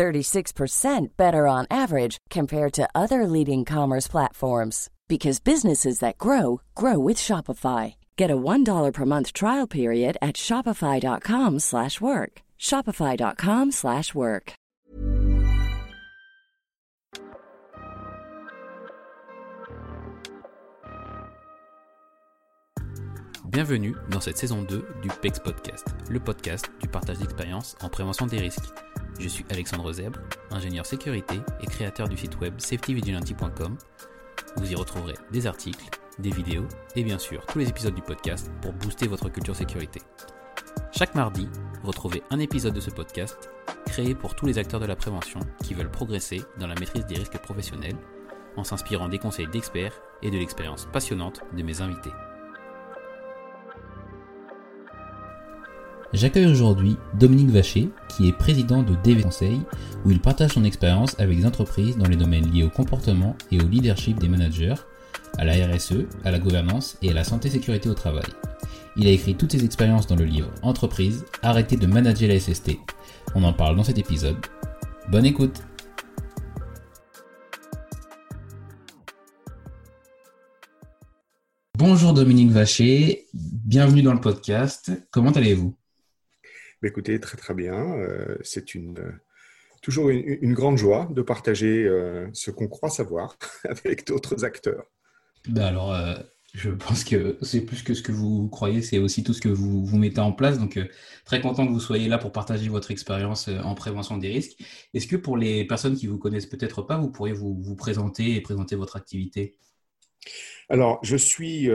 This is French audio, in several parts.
36% better on average compared to other leading commerce platforms because businesses that grow grow with Shopify. Get a $1 per month trial period at shopify.com/work. shopify.com/work. Bienvenue dans cette saison 2 du PEX Podcast, le podcast du partage d'expérience en prévention des risques. Je suis Alexandre Zèbre, ingénieur sécurité et créateur du site web safetyvigilante.com vous y retrouverez des articles, des vidéos et bien sûr tous les épisodes du podcast pour booster votre culture sécurité. Chaque mardi, retrouvez un épisode de ce podcast créé pour tous les acteurs de la prévention qui veulent progresser dans la maîtrise des risques professionnels en s'inspirant des conseils d'experts et de l'expérience passionnante de mes invités. J'accueille aujourd'hui Dominique Vacher, qui est président de DV Conseil, où il partage son expérience avec des entreprises dans les domaines liés au comportement et au leadership des managers, à la RSE, à la gouvernance et à la santé sécurité au travail. Il a écrit toutes ses expériences dans le livre Entreprise, arrêtez de manager la SST. On en parle dans cet épisode. Bonne écoute Bonjour Dominique Vacher, bienvenue dans le podcast. Comment allez-vous? Écoutez, très très bien. Euh, c'est une, euh, toujours une, grande joie de partager euh, ce qu'on croit savoir avec d'autres acteurs. Ben alors, je pense que c'est plus que ce que vous croyez, c'est aussi tout ce que vous, vous mettez en place. Donc, très content que vous soyez là pour partager votre expérience en prévention des risques. Est-ce que pour les personnes qui vous connaissent peut-être pas, vous pourriez vous, vous présenter et présenter votre activité? Alors, je suis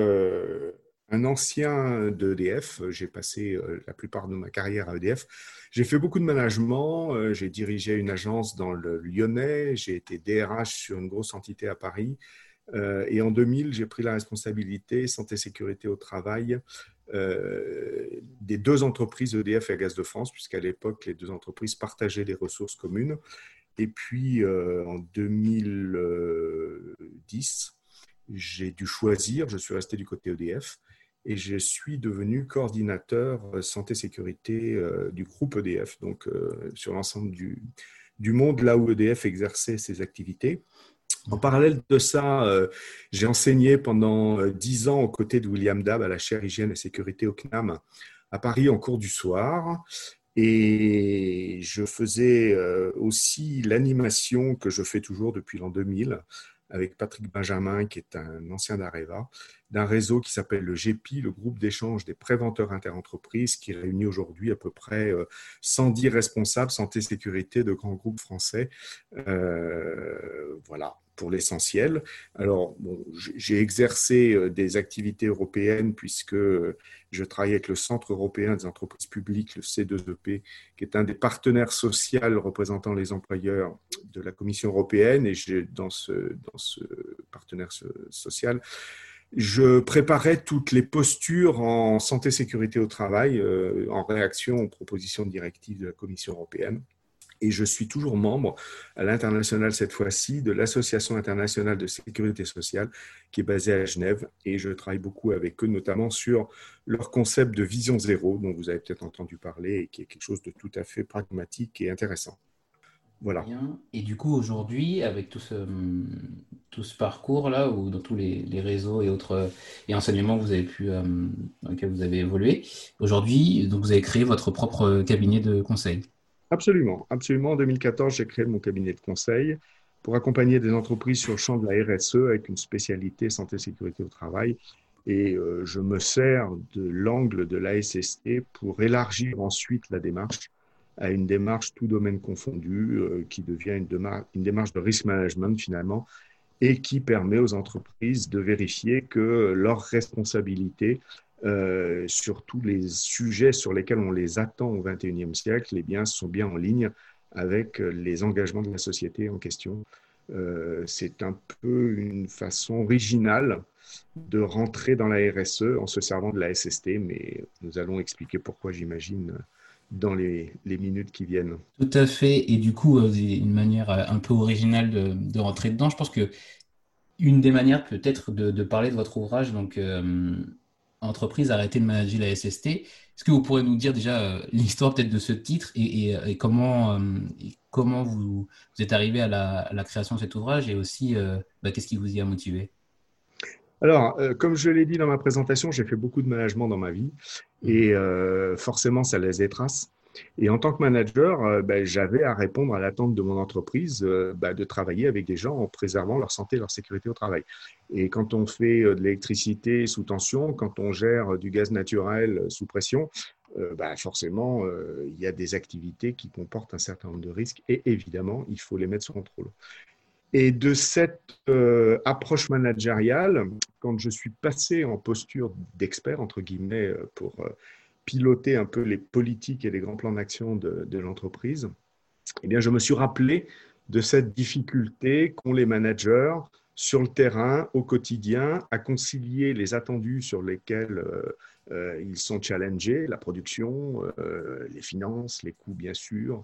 un ancien d'EDF. J'ai passé euh, la plupart de ma carrière à EDF. J'ai fait beaucoup de management. Euh, j'ai dirigé une agence dans le Lyonnais. J'ai été DRH sur une grosse entité à Paris. Euh, et en 2000, j'ai pris la responsabilité santé sécurité au travail des deux entreprises EDF et Gaz de France, puisqu'à l'époque, les deux entreprises partageaient des ressources communes. Et puis, en 2010, j'ai dû choisir, je suis resté du côté EDF, et je suis devenu coordinateur euh, santé-sécurité euh, du groupe EDF, donc euh, sur l'ensemble du, du, monde là où EDF exerçait ses activités. En parallèle de ça, j'ai enseigné pendant dix ans aux côtés de William Dab à la chaire hygiène et sécurité au CNAM à Paris en cours du soir. Et je faisais aussi l'animation que je fais toujours depuis l'an 2000 avec Patrick Benjamin, qui est un ancien d'Areva, d'un réseau qui s'appelle le GEPI, le groupe d'échange des préventeurs interentreprises, qui réunit aujourd'hui à peu près 110 euh, responsables santé-sécurité de grands groupes français. Euh, voilà, pour l'essentiel. Alors, j'ai exercé euh, des activités européennes puisque je travaille avec le Centre européen des entreprises publiques, le C2EP, qui est un des partenaires sociaux représentant les employeurs de la Commission européenne. Et dans ce, dans ce partenaire social, je préparais toutes les postures en santé-sécurité au travail euh, en réaction aux propositions de directives de la Commission européenne. Et je suis toujours membre, à l'international cette fois-ci, de l'Association internationale de sécurité sociale qui est basée à Genève. Et je travaille beaucoup avec eux, notamment sur leur concept de vision zéro, dont vous avez peut-être entendu parler et qui est quelque chose de tout à fait pragmatique et intéressant. Voilà. Et du coup, aujourd'hui, avec tout ce, tout ce parcours-là, ou dans tous les, réseaux et autres et enseignements que vous avez pu, euh, dans lesquels vous avez évolué, aujourd'hui, vous avez créé votre propre cabinet de conseil. Absolument, absolument. En 2014, j'ai créé mon cabinet de conseil pour accompagner des entreprises sur le champ de la RSE avec une spécialité santé sécurité au travail. Et euh, je me sers de l'angle de l'ASST pour élargir ensuite la démarche à une démarche tout domaine confondu, euh, qui devient une, une, démarche de risk management finalement, et qui permet aux entreprises de vérifier que leurs responsabilités euh, sur tous les sujets sur lesquels on les attend au XXIe siècle, les biens sont bien en ligne avec les engagements de la société en question. c'est un peu une façon originale de rentrer dans la RSE en se servant de la SST, mais nous allons expliquer pourquoi, j'imagine, dans les, minutes qui viennent. Tout à fait, et du coup, une manière un peu originale de, rentrer dedans. Je pense que une des manières peut-être de, parler de votre ouvrage, donc entreprise arrêter de manager la SST. Est-ce que vous pourrez nous dire déjà euh, l'histoire peut-être de ce titre et, euh, comment, euh, comment vous, êtes arrivé à la, création de cet ouvrage et aussi bah, qu'est-ce qui vous y a motivé? Alors, comme je l'ai dit dans ma présentation, j'ai fait beaucoup de management dans ma vie et forcément, ça laisse des traces. Et en tant que manager, euh, ben, j'avais à répondre à l'attente de mon entreprise euh, ben, de travailler avec des gens en préservant leur santé et leur sécurité au travail. Et quand on fait euh, de l'électricité sous tension, quand on gère du gaz naturel sous pression, ben, forcément, il y a des activités qui comportent un certain nombre de risques et évidemment, il faut les mettre sous contrôle. Et de cette approche managériale, quand je suis passé en posture d'expert, entre guillemets, pour piloter un peu les politiques et les grands plans d'action de, l'entreprise, eh bien, je me suis rappelé de cette difficulté qu'ont les managers sur le terrain, au quotidien, à concilier les attendus sur lesquels euh, euh, ils sont challengés, la production, euh, les finances, les coûts bien sûr,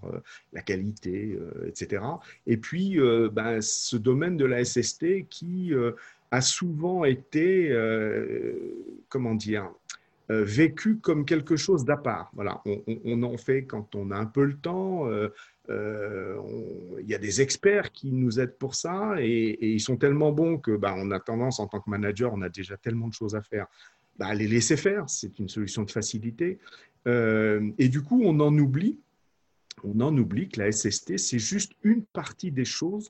la qualité, etc. Et puis, ben, ce domaine de la SST qui a souvent été, comment dire, euh, vécu comme quelque chose d'à part. Voilà, on, en fait quand on a un peu le temps. Euh, euh, il y a des experts qui nous aident pour ça et, ils sont tellement bons que bah, on a tendance en tant que manager, on a déjà tellement de choses à faire. Bah, les laisser faire, c'est une solution de facilité. et du coup, on en oublie, on en oublie que la SST, c'est juste une partie des choses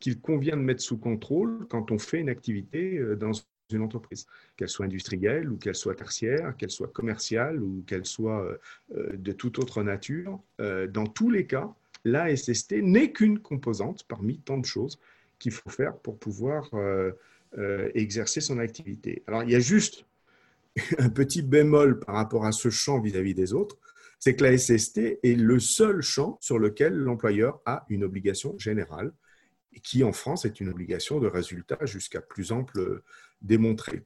qu'il convient de mettre sous contrôle quand on fait une activité dans une entreprise, qu'elle soit industrielle ou qu'elle soit tertiaire, qu'elle soit commerciale ou qu'elle soit euh, euh, de toute autre nature. Euh, dans tous les cas, la SST n'est qu'une composante parmi tant de choses qu'il faut faire pour pouvoir exercer son activité. Alors, il y a juste un petit bémol par rapport à ce champ vis-à-vis des autres, c'est que la SST est le seul champ sur lequel l'employeur a une obligation générale, qui en France est une obligation de résultat jusqu'à plus ample démontré.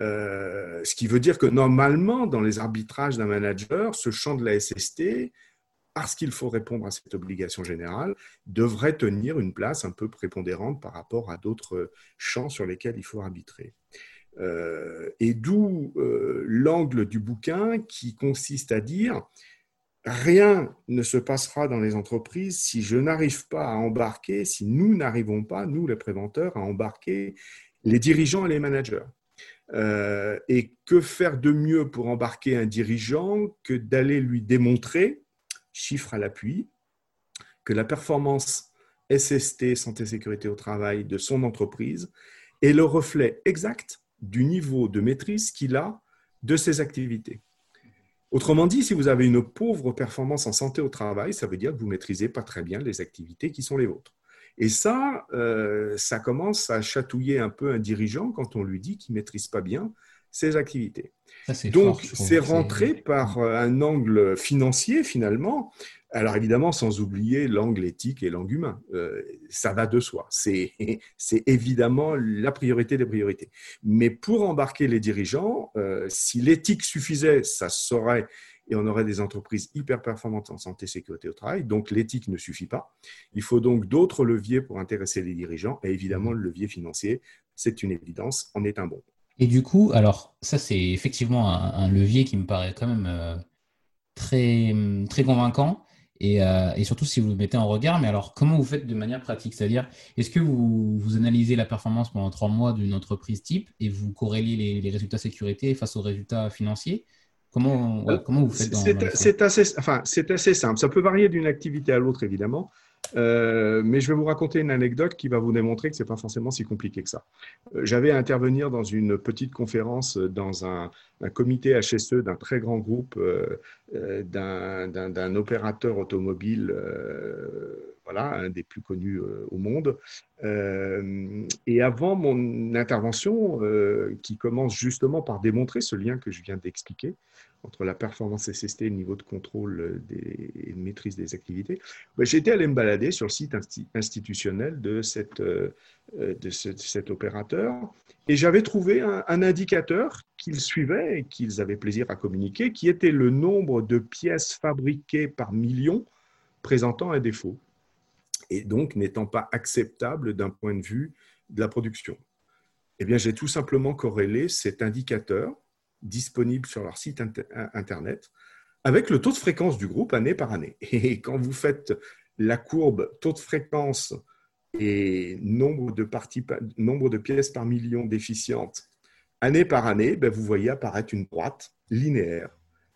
Euh, ce qui veut dire que normalement, dans les arbitrages d'un manager, ce champ de la SST, parce qu'il faut répondre à cette obligation générale, devrait tenir une place un peu prépondérante par rapport à d'autres champs sur lesquels il faut arbitrer. Euh, et d'où euh, l'angle du bouquin qui consiste à dire rien ne se passera dans les entreprises si je n'arrive pas à embarquer, si nous n'arrivons pas, nous les préventeurs, à embarquer les dirigeants et les managers. Euh, et que faire de mieux pour embarquer un dirigeant que d'aller lui démontrer, chiffre à l'appui, que la performance SST, santé sécurité au travail de son entreprise, est le reflet exact du niveau de maîtrise qu'il a de ses activités. Autrement dit, si vous avez une pauvre performance en santé au travail, ça veut dire que vous maîtrisez pas très bien les activités qui sont les vôtres. Et ça, euh, ça commence à chatouiller un peu un dirigeant quand on lui dit qu'il ne maîtrise pas bien ses activités. Donc, c'est rentré par euh, un angle financier finalement. Alors évidemment, sans oublier l'angle éthique et l'angle humain. Euh, ça va de soi. C'est évidemment la priorité des priorités. Mais pour embarquer les dirigeants, si l'éthique suffisait, ça serait et on aurait des entreprises hyper performantes en santé sécurité au travail. Donc l'éthique ne suffit pas. Il faut donc d'autres leviers pour intéresser les dirigeants et évidemment le levier financier, c'est une évidence, en est un bon. Et du coup, alors ça c'est effectivement un, levier qui me paraît quand même euh, très, très convaincant. Et, euh, et, surtout si vous le mettez en regard, mais alors comment vous faites de manière pratique? C'est-à-dire, est-ce que vous, analysez la performance pendant trois mois d'une entreprise type et vous corréliez les résultats sécurité face aux résultats financiers? Comment, vous faites C'est assez, enfin, assez simple. Ça peut varier d'une activité à l'autre, évidemment. Euh, mais je vais vous raconter une anecdote qui va vous démontrer que ce n'est pas forcément si compliqué que ça. Euh, j'avais à intervenir dans une petite conférence dans un, comité HSE d'un très grand groupe, euh, d'un opérateur automobile, voilà, un des plus connus au monde. et Et avant mon intervention, euh, qui commence justement par démontrer ce lien que je viens d'expliquer entre la performance SST et le niveau de contrôle des, et de maîtrise des activités, ben, j'étais allé me balader sur le site institutionnel de, cette, euh, de, cet opérateur et j'avais trouvé un, un indicateur qu'ils suivaient et qu'ils avaient plaisir à communiquer, qui était le nombre de pièces fabriquées par million présentant un défaut et donc n'étant pas acceptable d'un point de vue de la production Eh bien, j'ai tout simplement corrélé cet indicateur disponible sur leur site Internet avec le taux de fréquence du groupe année par année. Et quand vous faites la courbe taux de fréquence et nombre de, parties, nombre de pièces par million déficientes année par année, ben vous voyez apparaître une droite linéaire,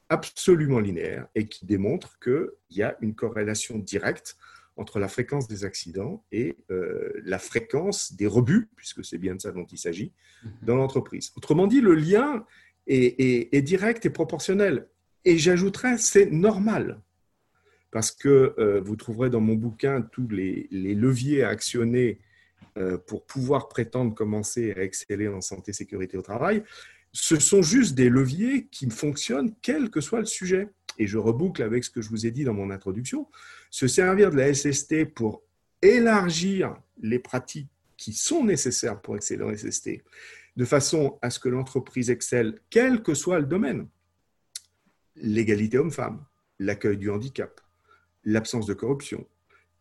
absolument linéaire, et qui démontre qu'il y a une corrélation directe entre la fréquence des accidents et euh, la fréquence des rebuts, puisque c'est bien de ça dont il s'agit, mhm. dans l'entreprise. Autrement dit, le lien est, direct et proportionnel. Et j'ajouterais, c'est normal, parce que euh, vous trouverez dans mon bouquin tous les, leviers à actionner euh, pour pouvoir prétendre commencer à exceller en santé sécurité au travail. Ce sont juste des leviers qui fonctionnent quel que soit le sujet et je reboucle avec ce que je vous ai dit dans mon introduction, se servir de la SST pour élargir les pratiques qui sont nécessaires pour exceller en SST, de façon à ce que l'entreprise excelle, quel que soit le domaine. L'égalité homme-femme, l'accueil du handicap, l'absence de corruption,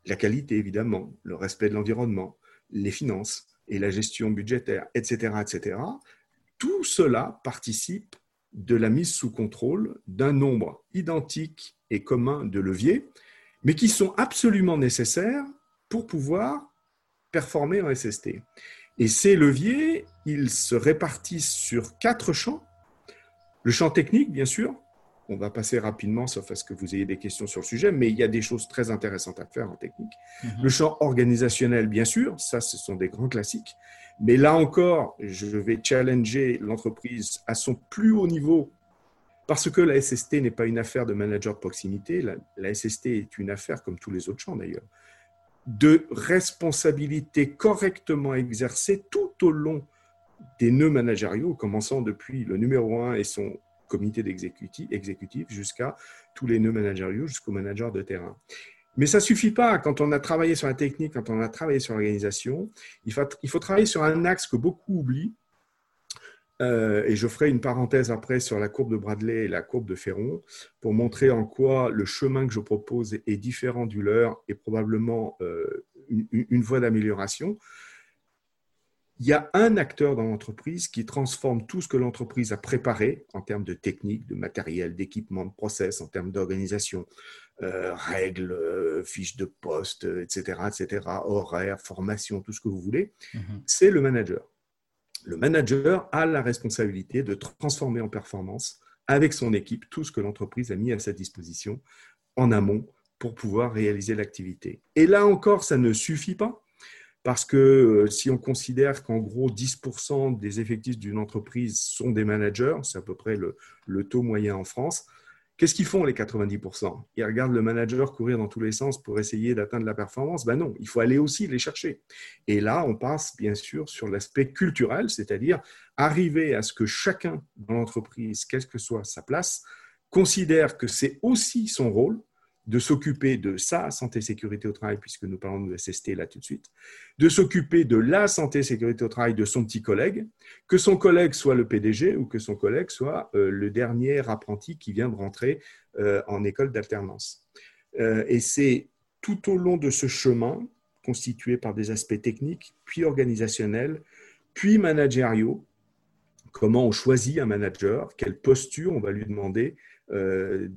la qualité évidemment, le respect de l'environnement, les finances et la gestion budgétaire, etc., etc. Tout cela participe de la mise sous contrôle d'un nombre identique et commun de leviers, mais qui sont absolument nécessaires pour pouvoir performer en SST. Et ces leviers, ils se répartissent sur quatre champs. Le champ technique, bien sûr. On va passer rapidement, sauf à ce que vous ayez des questions sur le sujet, mais il y a des choses très intéressantes à faire en technique. Mhm. Le champ organisationnel, bien sûr, ça, ce sont des grands classiques. Mais là encore, je vais challenger l'entreprise à son plus haut niveau parce que la SST n'est pas une affaire de manager de proximité. La, SST est une affaire, comme tous les autres champs d'ailleurs, de responsabilité correctement exercée tout au long des nœuds managériaux, commençant depuis le numéro un et son comité d'exécutif jusqu'à tous les nœuds managériaux, jusqu'au manager de terrain. Mais ça ne suffit pas. Quand on a travaillé sur la technique, quand on a travaillé sur l'organisation, il faut, il faut travailler sur un axe que beaucoup oublient. Euh, et je ferai une parenthèse après sur la courbe de Bradley et la courbe de Ferron pour montrer en quoi le chemin que je propose est différent du leur et probablement euh, une voie d'amélioration il y a un acteur dans l'entreprise qui transforme tout ce que l'entreprise a préparé en termes de technique, de matériel, d'équipement, de process, en termes d'organisation, euh, règles, euh, fiches de poste, etc., etc., horaires, formation, tout ce que vous voulez. Mhm. C'est le manager. Le manager a la responsabilité de transformer en performance avec son équipe tout ce que l'entreprise a mis à sa disposition en amont pour pouvoir réaliser l'activité. Et là encore, ça ne suffit pas parce que euh, si on considère qu'en gros 10% des effectifs d'une entreprise sont des managers, c'est à peu près le, taux moyen en France, qu'est-ce qu'ils font les 90% Ils regardent le manager courir dans tous les sens pour essayer d'atteindre la performance? Ben non, il faut aller aussi les chercher. Et là, on passe bien sûr sur l'aspect culturel, c'est-à-dire arriver à ce que chacun dans l'entreprise, quelle que soit sa place, considère que c'est aussi son rôle de s'occuper de sa santé sécurité au travail, puisque nous parlons de SST là tout de suite, de s'occuper de la santé sécurité au travail de son petit collègue, que son collègue soit le PDG ou que son collègue soit euh, le dernier apprenti qui vient de rentrer euh, en école d'alternance. Euh, et c'est tout au long de ce chemin, constitué par des aspects techniques, puis organisationnels, puis managériaux, comment on choisit un manager, quelle posture on va lui demander, euh,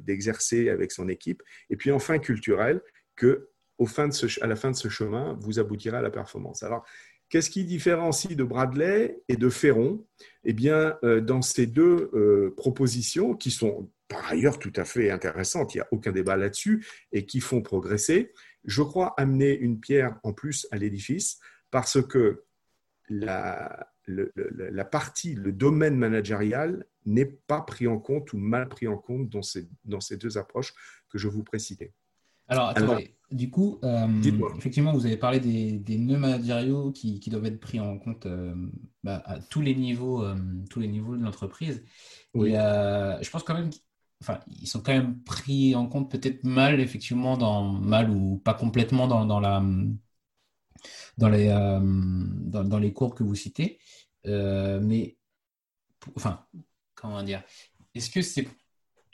d'exercer avec son équipe. Et puis enfin culturel, que au fin de ce, à la fin de ce chemin, vous aboutirez à la performance. Alors, qu'est-ce qui différencie de Bradley et de Ferron? Eh bien, euh, dans ces deux euh, propositions, qui sont par ailleurs tout à fait intéressantes, il n'y a aucun débat là-dessus, et qui font progresser, je crois amener une pierre en plus à l'édifice, parce que la, la partie, le domaine managérial n'est pas pris en compte ou mal pris en compte dans ces, dans ces deux approches que je vous précisais. Alors, attendez, du coup, effectivement, vous avez parlé des, nœuds managériaux qui, doivent être pris en compte bah, à tous les niveaux, tous les niveaux de l'entreprise. Oui. je pense quand même enfin, ils sont quand même pris en compte peut-être mal, effectivement, dans mal ou pas complètement dans, dans la dans les euh, dans, les courbes que vous citez. Euh, mais enfin, comment dire Est-ce que c'est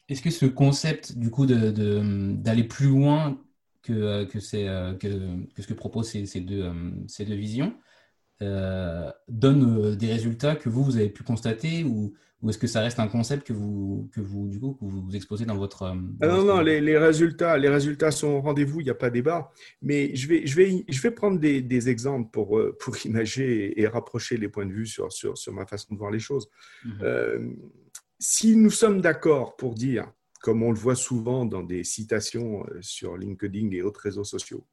est-ce que ce concept du coup de, d'aller plus loin que, que, c'est, que, que, ce que proposent ces, ces deux, ces deux visions donne des résultats que vous, vous avez pu constater ou, ou est-ce que ça reste un concept que vous, que vous, du coup, que vous exposez dans votre... Euh, ah non, non, les, résultats, les résultats sont au rendez-vous, il n'y a pas débat. Mais je vais, je vais, je vais prendre des, des exemples pour, euh, pour imager et rapprocher les points de vue sur, sur, sur ma façon de voir les choses. Mhm. Euh, si nous sommes d'accord pour dire, comme on le voit souvent dans des citations sur LinkedIn et autres réseaux sociaux,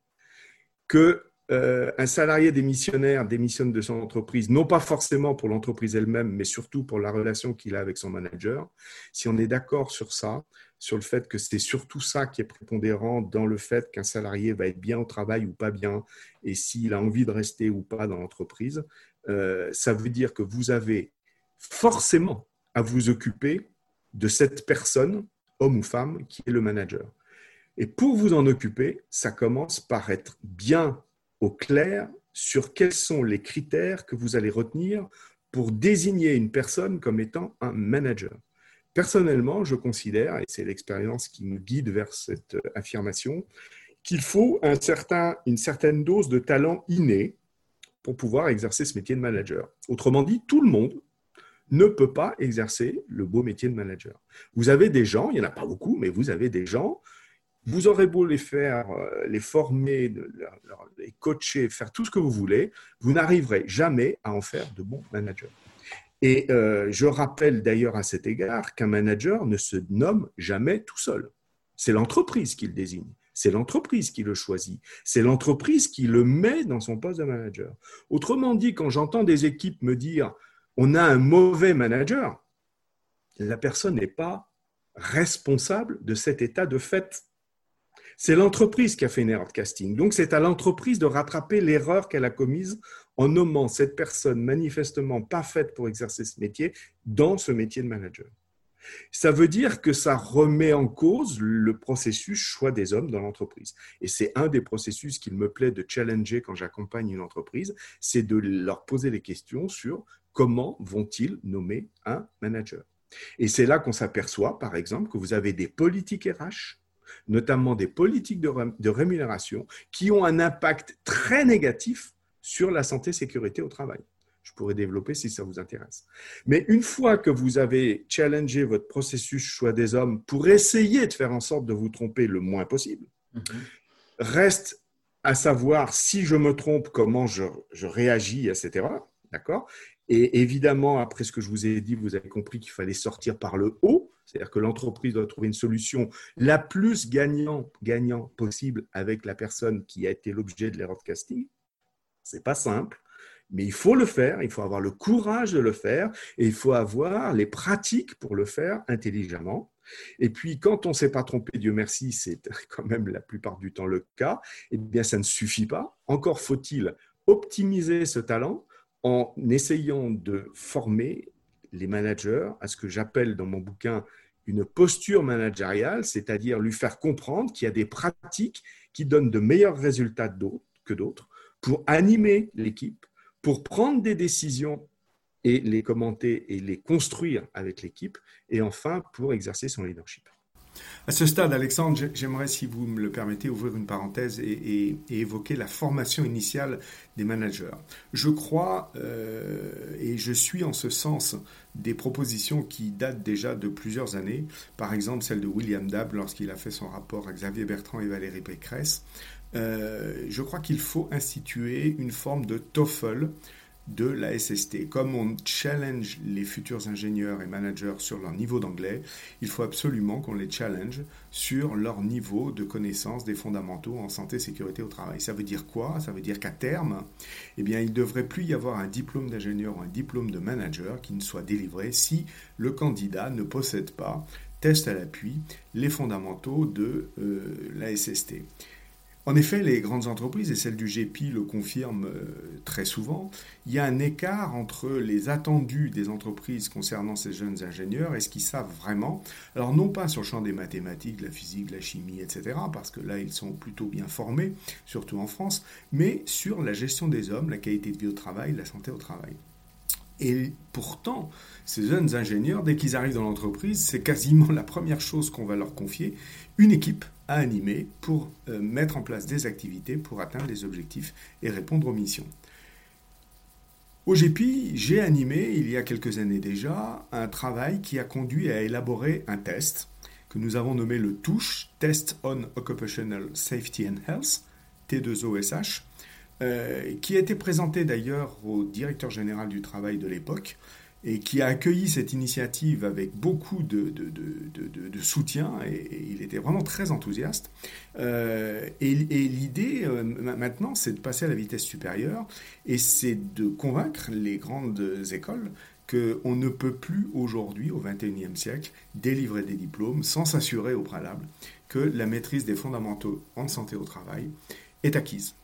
que euh, un salarié démissionnaire démissionne de son entreprise, non pas forcément pour l'entreprise elle-même, mais surtout pour la relation qu'il a avec son manager. Si on est d'accord sur ça, sur le fait que c'est surtout ça qui est prépondérant dans le fait qu'un salarié va être bien au travail ou pas bien, et s'il a envie de rester ou pas dans l'entreprise, euh, ça veut dire que vous avez forcément à vous occuper de cette personne, homme ou femme, qui est le manager. Et pour vous en occuper, ça commence par être bien au clair sur quels sont les critères que vous allez retenir pour désigner une personne comme étant un manager. Personnellement, je considère, et c'est l'expérience qui me guide vers cette euh, affirmation, qu'il faut un certain, une certaine dose de talent inné pour pouvoir exercer ce métier de manager. Autrement dit, tout le monde ne peut pas exercer le beau métier de manager. Vous avez des gens, il n'y en a pas beaucoup, mais vous avez des gens vous aurez beau les faire, euh, les former, les coacher, faire tout ce que vous voulez, vous n'arriverez jamais à en faire de bons managers. Et euh, je rappelle d'ailleurs à cet égard qu'un manager ne se nomme jamais tout seul. C'est l'entreprise qui le désigne. C'est l'entreprise qui le choisit. C'est l'entreprise qui le met dans son poste de manager. Autrement dit, quand j'entends des équipes me dire on a un mauvais manager, la personne n'est pas responsable de cet état de fait. C'est l'entreprise qui a fait une erreur de casting. Donc, c'est à l'entreprise de rattraper l'erreur qu'elle a commise en nommant cette personne manifestement pas faite pour exercer ce métier dans ce métier de manager. Ça veut dire que ça remet en cause le processus choix des hommes dans l'entreprise. Et c'est un des processus qu'il me plaît de challenger quand j'accompagne une entreprise, c'est de leur poser des questions sur comment vont-ils nommer un manager. Et c'est là qu'on s'aperçoit, par exemple, que vous avez des politiques RH notamment des politiques de, rémunération, qui ont un impact très négatif sur la santé sécurité au travail. Je pourrais développer si ça vous intéresse. Mais une fois que vous avez challengé votre processus choix des hommes pour essayer de faire en sorte de vous tromper le moins possible, mhm. reste à savoir si je me trompe, comment je, je réagis à cette erreur. D'accord? Et évidemment, après ce que je vous ai dit, vous avez compris qu'il fallait sortir par le haut c'est-à-dire que l'entreprise doit trouver une solution la plus gagnant, gagnant possible avec la personne qui a été l'objet de l'erreur de casting. Ce n'est pas simple, mais il faut le faire, il faut avoir le courage de le faire et il faut avoir les pratiques pour le faire intelligemment. Et puis, quand on ne s'est pas trompé, Dieu merci, c'est quand même la plupart du temps le cas, eh bien, ça ne suffit pas. Encore faut-il optimiser ce talent en essayant de former les managers à ce que j'appelle dans mon bouquin une posture managériale, c'est-à-dire lui faire comprendre qu'il y a des pratiques qui donnent de meilleurs résultats que d'autres pour animer l'équipe, pour prendre des décisions et les commenter et les construire avec l'équipe, et enfin pour exercer son leadership. À ce stade, Alexandre, j'aimerais, si vous me le permettez, ouvrir une parenthèse et, évoquer la formation initiale des managers. Je crois, euh, et je suis en ce sens, des propositions qui datent déjà de plusieurs années, par exemple celle de William Dab lorsqu'il a fait son rapport à Xavier Bertrand et Valérie Pécresse. Euh, je crois qu'il faut instituer une forme de TOEFL de la SST. Comme on challenge les futurs ingénieurs et managers sur leur niveau d'anglais, il faut absolument qu'on les challenge sur leur niveau de connaissance des fondamentaux en santé sécurité au travail. Ça veut dire quoi? Ça veut dire qu'à terme, eh bien, il ne devrait plus y avoir un diplôme d'ingénieur ou un diplôme de manager qui ne soit délivré si le candidat ne possède pas, test à l'appui, les fondamentaux de euh, la SST. En effet, les grandes entreprises, et celle du GPI le confirme euh, très souvent, il y a un écart entre les attendus des entreprises concernant ces jeunes ingénieurs et ce qu'ils savent vraiment. Alors non pas sur le champ des mathématiques, de la physique, de la chimie, etc., parce que là, ils sont plutôt bien formés, surtout en France, mais sur la gestion des hommes, la qualité de vie au travail, la santé au travail. Et pourtant, ces jeunes ingénieurs, dès qu'ils arrivent dans l'entreprise, c'est quasiment la première chose qu'on va leur confier, une équipe à animer pour euh, mettre en place des activités pour atteindre les objectifs et répondre aux missions. Au GPI, j'ai animé il y a quelques années déjà un travail qui a conduit à élaborer un test que nous avons nommé le TOUCH, Test on Occupational Safety and Health, T2OSH, euh, qui a été présenté d'ailleurs au directeur général du travail de l'époque, et qui a accueilli cette initiative avec beaucoup de, soutien, et, il était vraiment très enthousiaste. Euh, et, l'idée euh, maintenant, c'est de passer à la vitesse supérieure, et c'est de convaincre les grandes écoles qu'on ne peut plus aujourd'hui, au XXIe siècle, délivrer des diplômes sans s'assurer au préalable que la maîtrise des fondamentaux en santé au travail est acquise.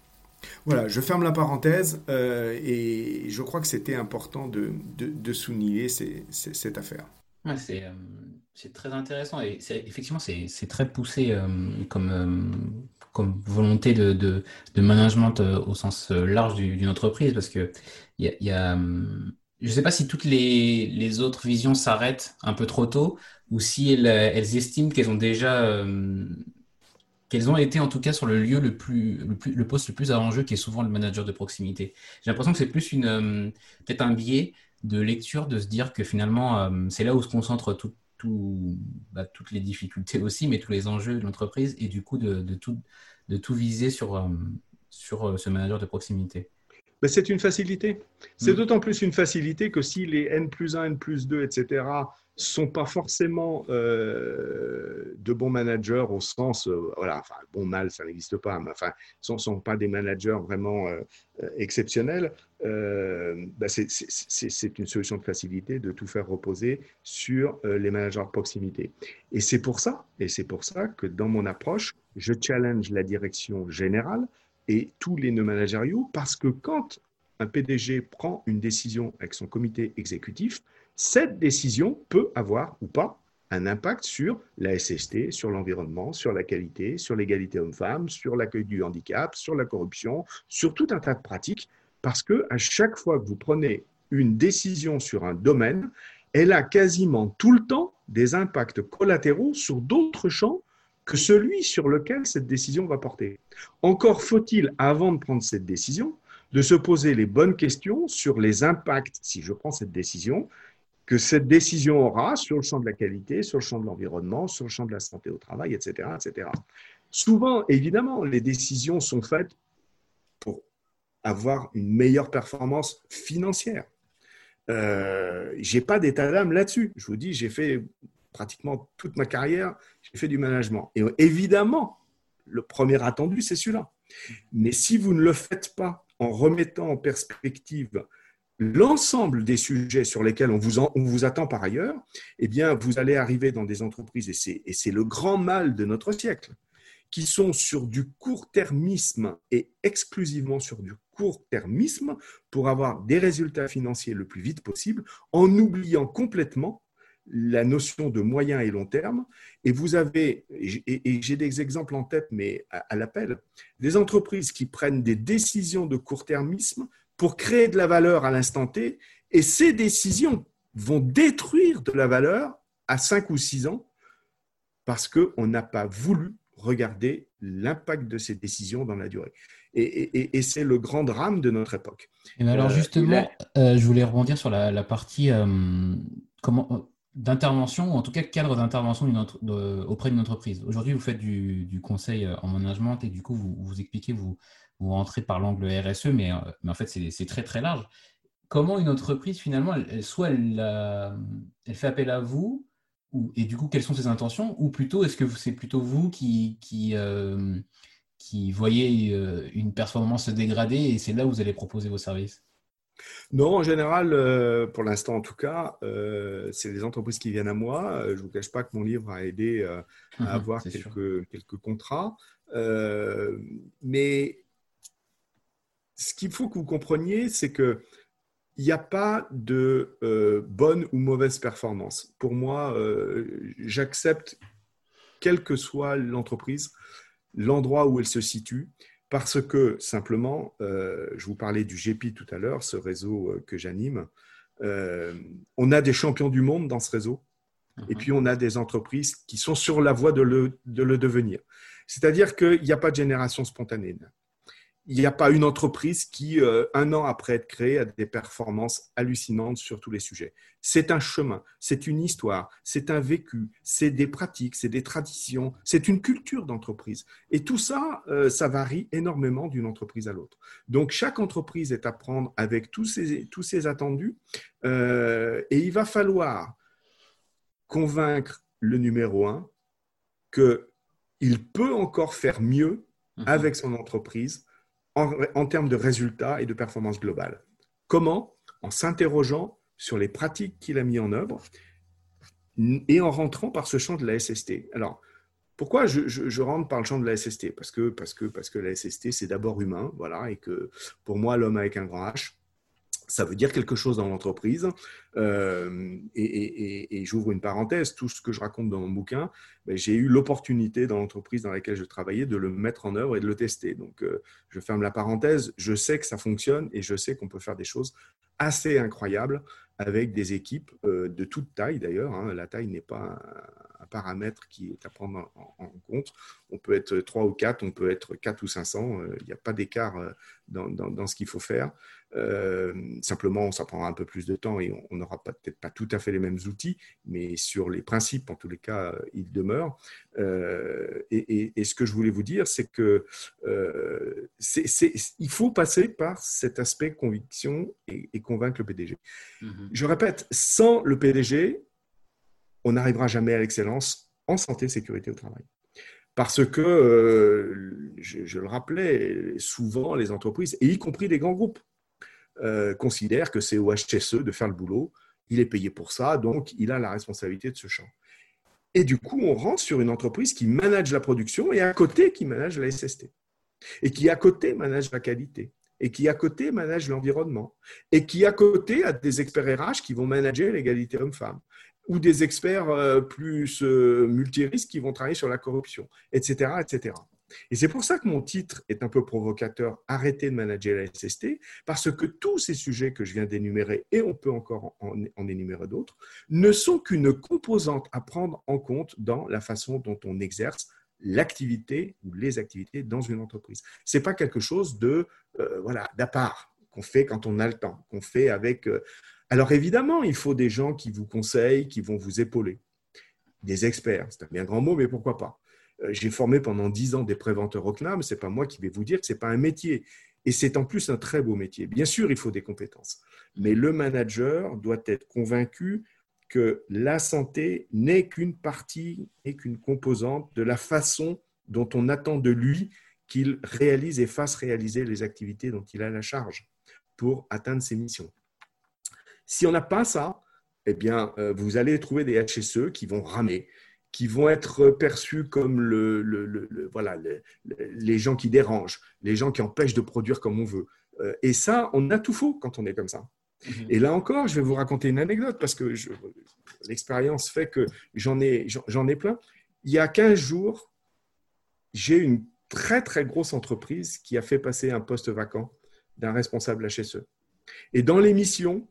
Voilà, je ferme la parenthèse euh, et je crois que c'était important de, de, souligner cette affaire. Euh, c'est très intéressant et effectivement c'est très poussé euh, comme, comme volonté de, de, management au sens large d'une entreprise parce que y a, je ne sais pas si toutes les, les autres visions s'arrêtent un peu trop tôt ou si elles estiment qu'elles ont déjà qu'elles ont été en tout cas sur le lieu le plus, le, poste le plus qui est souvent le manager de proximité. J'ai l'impression que c'est plus une euh, peut-être un biais de lecture de se dire que finalement euh, c'est là où se concentrent bah, toutes les difficultés aussi, mais tous les enjeux de l'entreprise et du coup de, tout, de tout viser sur, euh, sur ce manager de proximité. C'est une facilité. C'est mm. d'autant plus une facilité que si les N plus 1, N plus 2, etc., sont pas forcément euh, de bons managers au sens, euh, voilà, enfin, bon, mal, ça n'existe pas, mais enfin, ne sont, pas des managers vraiment euh, exceptionnels, bah, c'est une solution de facilité de tout faire reposer sur les managers de proximité. Et c'est pour ça, et c'est pour ça que dans mon approche, je challenge la direction générale et tous les nœuds managériaux, parce que quand un PDG prend une décision avec son comité exécutif, cette décision peut avoir ou pas un impact sur la SST, sur l'environnement, sur la qualité, sur l'égalité homme-femme, sur l'accueil du handicap, sur la corruption, sur tout un tas de pratiques, parce que à chaque fois que vous prenez une décision sur un domaine, elle a quasiment tout le temps des impacts collatéraux sur d'autres champs que celui sur lequel cette décision va porter. Encore faut-il, avant de prendre cette décision, de se poser les bonnes questions sur les impacts, si je prends cette décision, que cette décision aura sur le champ de la qualité, sur le champ de l'environnement, sur le champ de la santé au travail, etc., etc. Souvent, évidemment, les décisions sont faites pour avoir une meilleure performance financière. Euh, j'ai pas d'état d'âme là-dessus. Je vous dis, j'ai fait pratiquement toute ma carrière, j'ai fait du management. Et évidemment, le premier attendu, c'est celui-là. Mais si vous ne le faites pas en remettant en perspective l'ensemble des sujets sur lesquels on vous, attend par ailleurs, eh bien, vous allez arriver dans des entreprises, et c'est le grand mal de notre siècle, qui sont sur du court-termisme et exclusivement sur du court-termisme pour avoir des résultats financiers le plus vite possible, en oubliant complètement la notion de moyen et long terme. Et vous avez, et, j'ai des exemples en tête, mais à, à l'appel, des entreprises qui prennent des décisions de court-termisme pour créer de la valeur à l'instant T, et ces décisions vont détruire de la valeur à 5 ou 6 ans parce qu'on n'a pas voulu regarder l'impact de ces décisions dans la durée. Et, c'est le grand drame de notre époque. Et alors euh, justement, euh, je voulais rebondir sur la, partie euh, comment, d'intervention, ou en tout cas cadre d'intervention auprès d'une entreprise. Aujourd'hui, vous faites du, conseil en management et du coup, vous, vous expliquez, vous, vous rentrez par l'angle RSE, mais, euh, mais en fait, c'est très, très large. Comment une entreprise, finalement, soit elle, elle, fait appel à vous, ou, et du coup, quelles sont ses intentions, ou plutôt, est-ce que c'est plutôt vous qui, qui, euh, qui voyez euh, une performance se dégrader et c'est là où vous allez proposer vos services? Non, en général, pour l'instant en tout cas, c'est des entreprises qui viennent à moi. Je ne vous cache pas que mon livre a aidé à avoir quelques, quelques, contrats. mais ce qu'il faut que vous compreniez, c'est que il n'y a pas de bonne ou mauvaise performance. Pour moi, j'accepte, quelle que soit l'entreprise, l'endroit où elle se situe, parce que simplement, je vous parlais du GP tout à l'heure, ce réseau que j'anime, euh, on a des champions du monde dans ce réseau, et mhm. puis on a des entreprises qui sont sur la voie de le, devenir. C'est-à-dire qu'il n'y a pas de génération spontanée il n'y a pas une entreprise qui, euh, un an après être créée, a des performances hallucinantes sur tous les sujets. C'est un chemin, c'est une histoire, c'est un vécu, c'est des pratiques, c'est des traditions, c'est une culture d'entreprise. Et tout ça, euh, ça varie énormément d'une entreprise à l'autre. Donc chaque entreprise est à prendre avec tous ses, tous ses attendus euh, et il va falloir convaincre le numéro un qu'il peut encore faire mieux mhm. avec son entreprise en, termes de résultats et de performance globale. Comment? En s'interrogeant sur les pratiques qu'il a mis en œuvre et en rentrant par ce champ de la SST. Alors, pourquoi je, rentre par le champ de la SST parce que, parce, que, parce que la SST, c'est d'abord humain, voilà, et que pour moi, l'homme avec un grand H, ça veut dire quelque chose dans l'entreprise. Euh, et, j'ouvre une parenthèse, tout ce que je raconte dans mon bouquin, ben, j'ai eu l'opportunité dans l'entreprise dans laquelle je travaillais de le mettre en œuvre et de le tester. Donc, euh, je ferme la parenthèse, je sais que ça fonctionne et je sais qu'on peut faire des choses assez incroyables avec des équipes euh, de toute taille d'ailleurs. Hein. La taille n'est pas un, paramètre qui est à prendre en, compte. On peut être 3 ou 4, on peut être 4 ou 500, il n'y a pas d'écart dans, dans, ce qu'il faut faire. Euh, simplement, ça prendra un peu plus de temps et on n'aura peut-être pas tout à fait les mêmes outils, mais sur les principes, en tous les cas, euh, ils demeurent. Euh, et, ce que je voulais vous dire, c'est que il faut passer par cet aspect conviction et, convaincre le PDG. Mm-hmm. Je répète, sans le PDG, on n'arrivera jamais à l'excellence en santé sécurité au travail. Parce que, je, le rappelais, souvent les entreprises, et y compris les grands groupes, euh, considère que c'est au HSE de faire le boulot. Il est payé pour ça, donc il a la responsabilité de ce champ. Et du coup, on rentre sur une entreprise qui manage la production et à côté qui manage la SST. Et qui à côté manage la qualité. Et qui à côté manage l'environnement. Et qui à côté a des experts RH qui vont manager l'égalité homme-femme. Ou des experts euh, plus euh, multirisques qui vont travailler sur la corruption, etc. etc. Et c'est pour ça que mon titre est un peu provocateur, arrêter de manager la SST, parce que tous ces sujets que je viens d'énumérer, et on peut encore en, énumérer d'autres, ne sont qu'une composante à prendre en compte dans la façon dont on exerce l'activité ou les activités dans une entreprise. Ce n'est pas quelque chose de euh, voilà part qu'on fait quand on a le temps, qu'on fait avec. Alors évidemment, il faut des gens qui vous conseillent, qui vont vous épauler, des experts. C'est un bien grand mot, mais pourquoi pas euh, j'ai formé pendant dix ans des préventeurs au CNAM, ce n'est pas moi qui vais vous dire que ce n'est pas un métier. Et c'est en plus un très beau métier. Bien sûr, il faut des compétences, mais le manager doit être convaincu que la santé n'est qu'une partie, n'est qu'une composante de la façon dont on attend de lui qu'il réalise et fasse réaliser les activités dont il a la charge pour atteindre ses missions. Si on n'a pas ça, eh bien, euh, vous allez trouver des HSE qui vont ramer, qui vont être perçus comme le, voilà, les gens qui dérangent, les gens qui empêchent de produire comme on veut. Euh, et ça, on a tout faux quand on est comme ça. Mhm. Et là encore, je vais vous raconter une anecdote parce que l'expérience fait que j'en ai, j'en ai plein. Il y a 15 jours, j'ai une très très grosse entreprise qui a fait passer un poste vacant d'un responsable HSE. Et dans l'émission,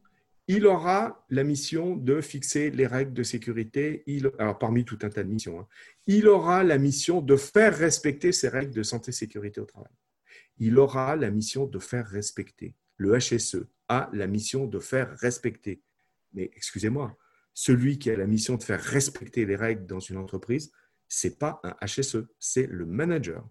il aura la mission de fixer les règles de sécurité, alors parmi tout un tas de missions, hein. il aura la mission de faire respecter ces règles de santé et sécurité au travail. Il aura la mission de faire respecter. Le HSE a la mission de faire respecter. Mais excusez-moi, celui qui a la mission de faire respecter les règles dans une entreprise, ce n'est pas un HSE, c'est le manager.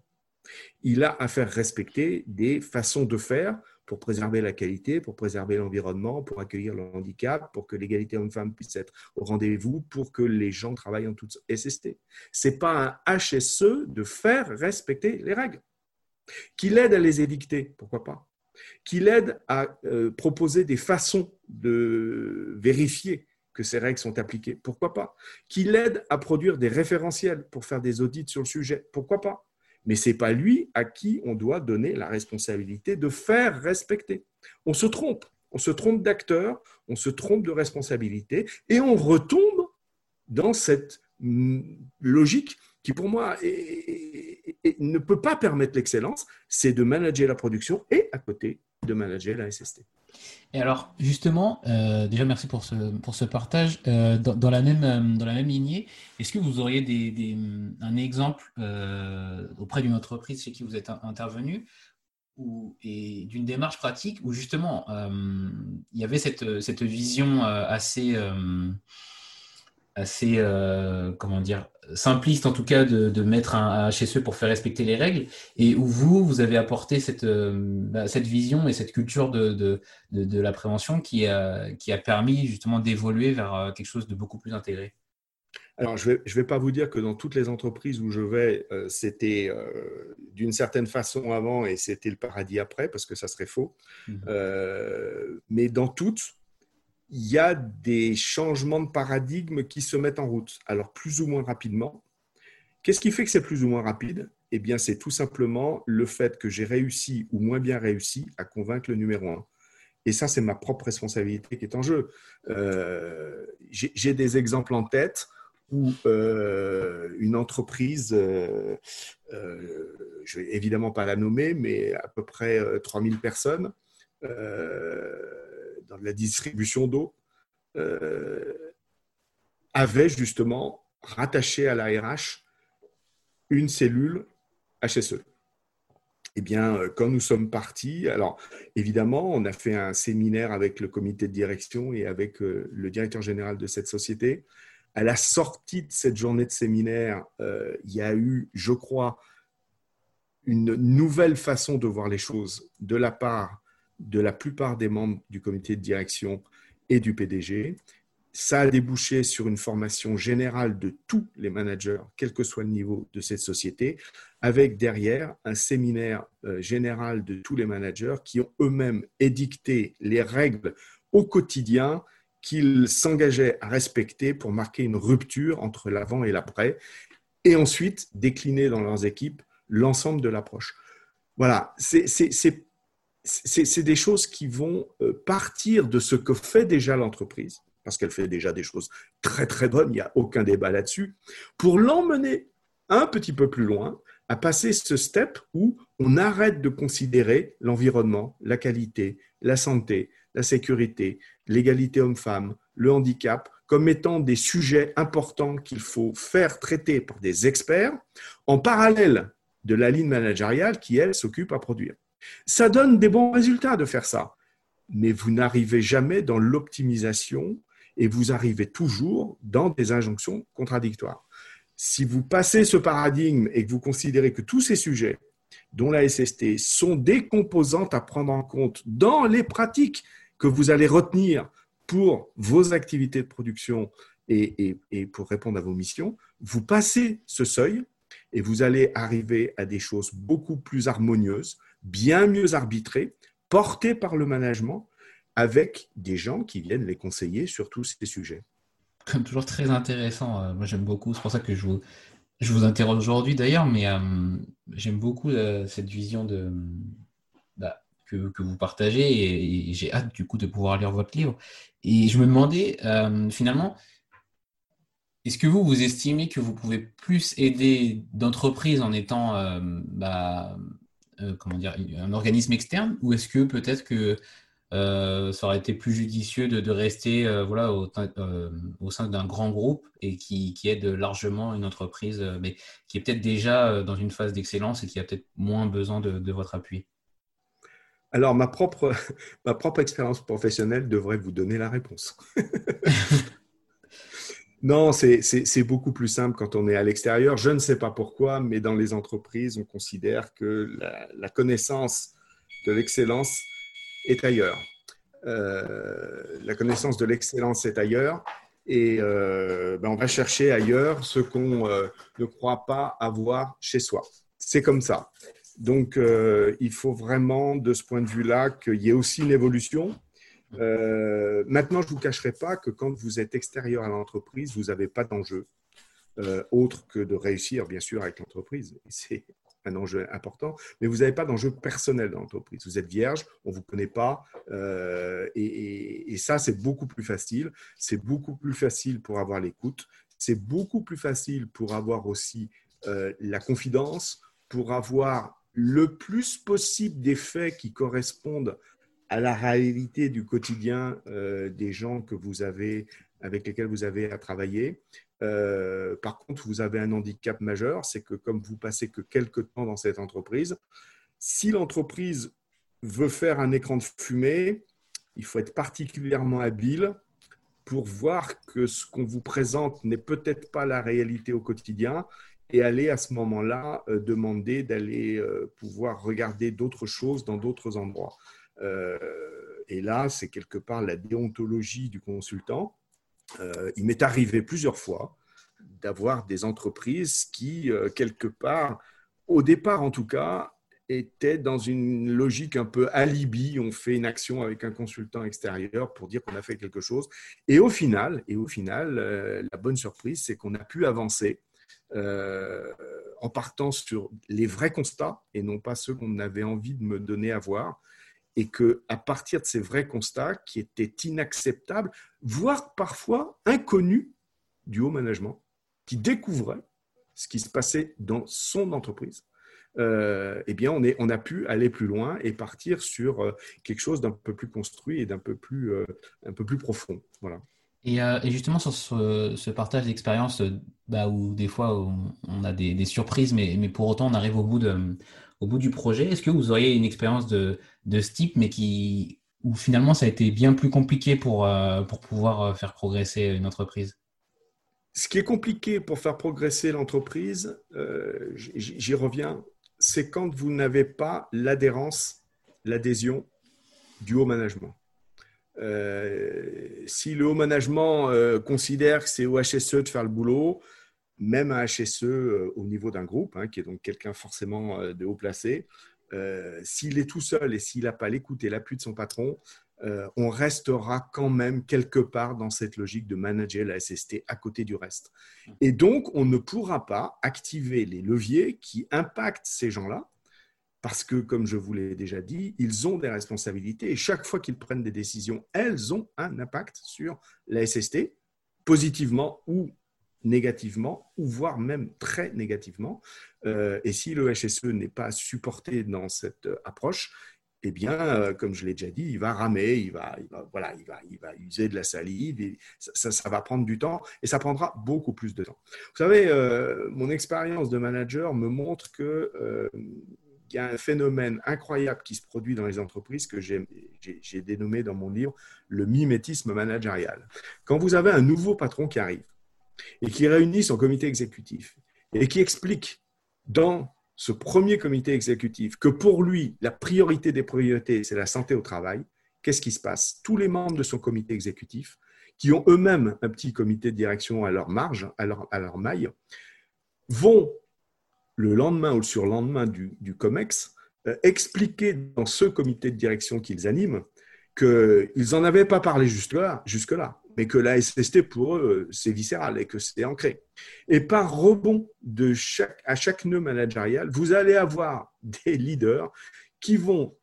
Il a à faire respecter des façons de faire pour préserver la qualité, pour préserver l'environnement, pour accueillir le handicap, pour que l'égalité homme-femme puisse être au rendez-vous, pour que les gens travaillent en toute SST. Ce n'est pas un HSE de faire respecter les règles. Qu'il aide à les édicter, pourquoi pas Qu'il aide à euh, proposer des façons de vérifier que ces règles sont appliquées, pourquoi pas Qu'il aide à produire des référentiels pour faire des audits sur le sujet, pourquoi pas Mais ce n'est pas lui à qui on doit donner la responsabilité de faire respecter. On se trompe. On se trompe d'acteur, on se trompe de responsabilité et on retombe dans cette mm, logique qui, pour moi, ne peut pas permettre l'excellence, c'est de manager la production et à côté de manager la SST. Et alors, justement, euh, déjà merci pour ce, pour ce partage. Euh, dans, la même, euh, dans la même lignée, est-ce que vous auriez des, un exemple auprès d'une entreprise chez qui vous êtes intervenu ou, et d'une démarche pratique où justement il y avait cette, cette vision assez assez, euh, comment dire, simpliste en tout cas de, mettre un, HSE pour faire respecter les règles, et où vous, vous avez apporté cette, euh, bah, cette vision et cette culture de, de, de, la prévention qui a, qui a permis justement d'évoluer vers euh, quelque chose de beaucoup plus intégré. Alors, je ne vais, je vais pas vous dire que dans toutes les entreprises où je vais, c'était d'une certaine façon avant et c'était le paradis après, parce que ça serait faux. Mmh. mais dans toutes, il y a des changements de paradigme qui se mettent en route, alors plus ou moins rapidement. Qu'est-ce qui fait que c'est plus ou moins rapide? Eh bien, c'est tout simplement le fait que j'ai réussi ou moins bien réussi à convaincre le numéro un. Et ça, c'est ma propre responsabilité qui est en jeu. Euh, j'ai des exemples en tête où euh, une entreprise, euh, je ne vais évidemment pas la nommer, mais à peu près 3000 personnes, dans la distribution d'eau, euh, avait justement rattaché à la RH une cellule HSE. Eh bien, euh, quand nous sommes partis, alors évidemment, on a fait un séminaire avec le comité de direction et avec euh, le directeur général de cette société. À la sortie de cette journée de séminaire, il y a eu, je crois, une nouvelle façon de voir les choses de la part de la plupart des membres du comité de direction et du PDG. Ça a débouché sur une formation générale de tous les managers, quel que soit le niveau de cette société, avec derrière un séminaire euh, général de tous les managers qui ont eux-mêmes édicté les règles au quotidien qu'ils s'engageaient à respecter pour marquer une rupture entre l'avant et l'après, et ensuite décliner dans leurs équipes l'ensemble de l'approche. Voilà, c'est c'est des choses qui vont euh, partir de ce que fait déjà l'entreprise, parce qu'elle fait déjà des choses très très bonnes, il n'y a aucun débat là-dessus, pour l'emmener un petit peu plus loin, à passer ce step où on arrête de considérer l'environnement, la qualité, la santé, la sécurité, l'égalité homme-femme, le handicap comme étant des sujets importants qu'il faut faire traiter par des experts en parallèle de la ligne managériale qui, elle, s'occupe à produire. Ça donne des bons résultats de faire ça, mais vous n'arrivez jamais dans l'optimisation et vous arrivez toujours dans des injonctions contradictoires. Si vous passez ce paradigme et que vous considérez que tous ces sujets, dont la SST, sont des composantes à prendre en compte dans les pratiques que vous allez retenir pour vos activités de production et, pour répondre à vos missions, vous passez ce seuil et vous allez arriver à des choses beaucoup plus harmonieuses, bien mieux arbitrés, portés par le management, avec des gens qui viennent les conseiller sur tous ces sujets. Comme toujours très intéressant. Euh, moi, j'aime beaucoup. C'est pour ça que je vous, je vous interroge aujourd'hui d'ailleurs, mais euh, j'aime beaucoup euh, cette vision de, bah, que, que, vous partagez et, j'ai hâte du coup de pouvoir lire votre livre. Et je me demandais finalement, est-ce que vous, vous estimez que vous pouvez plus aider d'entreprises en étant bah, euh, comment dire, un organisme externe ou est-ce que peut-être que euh, ça aurait été plus judicieux de, rester euh, voilà, au, au sein d'un grand groupe et qui, qui, aide largement une entreprise, mais qui est peut-être déjà dans une phase d'excellence et qui a peut-être moins besoin de, de votre appui? Alors, ma propre, ma propre expérience professionnelle devrait vous donner la réponse. Non, c'est beaucoup plus simple quand on est à l'extérieur. Je ne sais pas pourquoi, mais dans les entreprises, on considère que la, connaissance de l'excellence est ailleurs. Euh, la connaissance de l'excellence est ailleurs et euh, ben, on va chercher ailleurs ce qu'on euh, ne croit pas avoir chez soi. C'est comme ça. Donc, il faut vraiment, de ce point de vue-là, qu'il y ait aussi une évolution euh, maintenant, je ne vous cacherai pas que quand vous êtes extérieur à l'entreprise, vous n'avez pas d'enjeu euh, autre que de réussir, bien sûr, avec l'entreprise. C'est un enjeu important, mais vous n'avez pas d'enjeu personnel dans l'entreprise. Vous êtes vierge, on ne vous connaît pas, euh, et, ça, c'est beaucoup plus facile. C'est beaucoup plus facile pour avoir l'écoute, c'est beaucoup plus facile pour avoir aussi la confidence, pour avoir le plus possible des faits qui correspondent à la réalité du quotidien euh, des gens que vous avez, avec lesquels vous avez à travailler. Euh, par contre, vous avez un handicap majeur, c'est que comme vous passez que quelques temps dans cette entreprise, si l'entreprise veut faire un écran de fumée, il faut être particulièrement habile pour voir que ce qu'on vous présente n'est peut-être pas la réalité au quotidien et aller à ce moment-là euh, demander d'aller pouvoir regarder d'autres choses dans d'autres endroits. Et là, c'est quelque part la déontologie du consultant euh, il m'est arrivé plusieurs fois d'avoir des entreprises qui, euh, quelque part, au départ en tout cas, étaient dans une logique un peu alibi. On fait une action avec un consultant extérieur pour dire qu'on a fait quelque chose. Et au final, et au final euh, la bonne surprise, c'est qu'on a pu avancer en partant sur les vrais constats et non pas ceux qu'on avait envie de me donner à voir et que à partir de ces vrais constats qui étaient inacceptables, voire parfois inconnus du haut management, qui découvrait ce qui se passait dans son entreprise, euh, eh bien, on, a pu aller plus loin et partir sur euh, quelque chose d'un peu plus construit et d'un peu plus, euh, un peu plus profond. Voilà. Et, justement, sur ce, partage d'expérience, bah, où des fois on, a des, surprises, mais, pour autant on arrive au bout de, au bout du projet. Est-ce que vous auriez une expérience de, de ce type, mais qui, où finalement ça a été bien plus compliqué pour, euh, pour pouvoir euh, faire progresser une entreprise? Ce qui est compliqué pour faire progresser l'entreprise, euh, j'y reviens, c'est quand vous n'avez pas l'adhérence, l'adhésion du haut management. si le haut management considère que c'est au HSE de faire le boulot, même un HSE euh, au niveau d'un groupe, hein, qui est donc quelqu'un forcément euh, de haut placé, euh, s'il est tout seul et s'il n'a pas l'écoute et l'appui de son patron, on restera quand même quelque part dans cette logique de manager la SST à côté du reste. Et donc, on ne pourra pas activer les leviers qui impactent ces gens-là, parce que, comme je vous l'ai déjà dit, ils ont des responsabilités et chaque fois qu'ils prennent des décisions, elles ont un impact sur la SST, positivement ou négativement, ou voire même très négativement. Euh, et si le HSE n'est pas supporté dans cette euh, approche, eh bien, euh, comme je l'ai déjà dit, il va ramer, il va, voilà, il va, il va user de la salive, ça, va prendre du temps et ça prendra beaucoup plus de temps. Vous savez, mon expérience de manager me montre que il y a un phénomène incroyable qui se produit dans les entreprises que j'ai dénommé dans mon livre le mimétisme managérial. Quand vous avez un nouveau patron qui arrive, et qui réunit son comité exécutif et qui explique dans ce premier comité exécutif que pour lui, la priorité des priorités, c'est la santé au travail, qu'est-ce qui se passe? Tous les membres de son comité exécutif, qui ont eux-mêmes un petit comité de direction à leur marge, à leur, maille, vont le lendemain ou le surlendemain du, COMEX euh, expliquer dans ce comité de direction qu'ils animent qu'ils n'en avaient pas parlé jusque-là mais que la SST, pour eux, c'est viscéral et que c'est ancré. Et par rebond de chaque, à chaque nœud managérial, vous allez avoir des leaders qui vont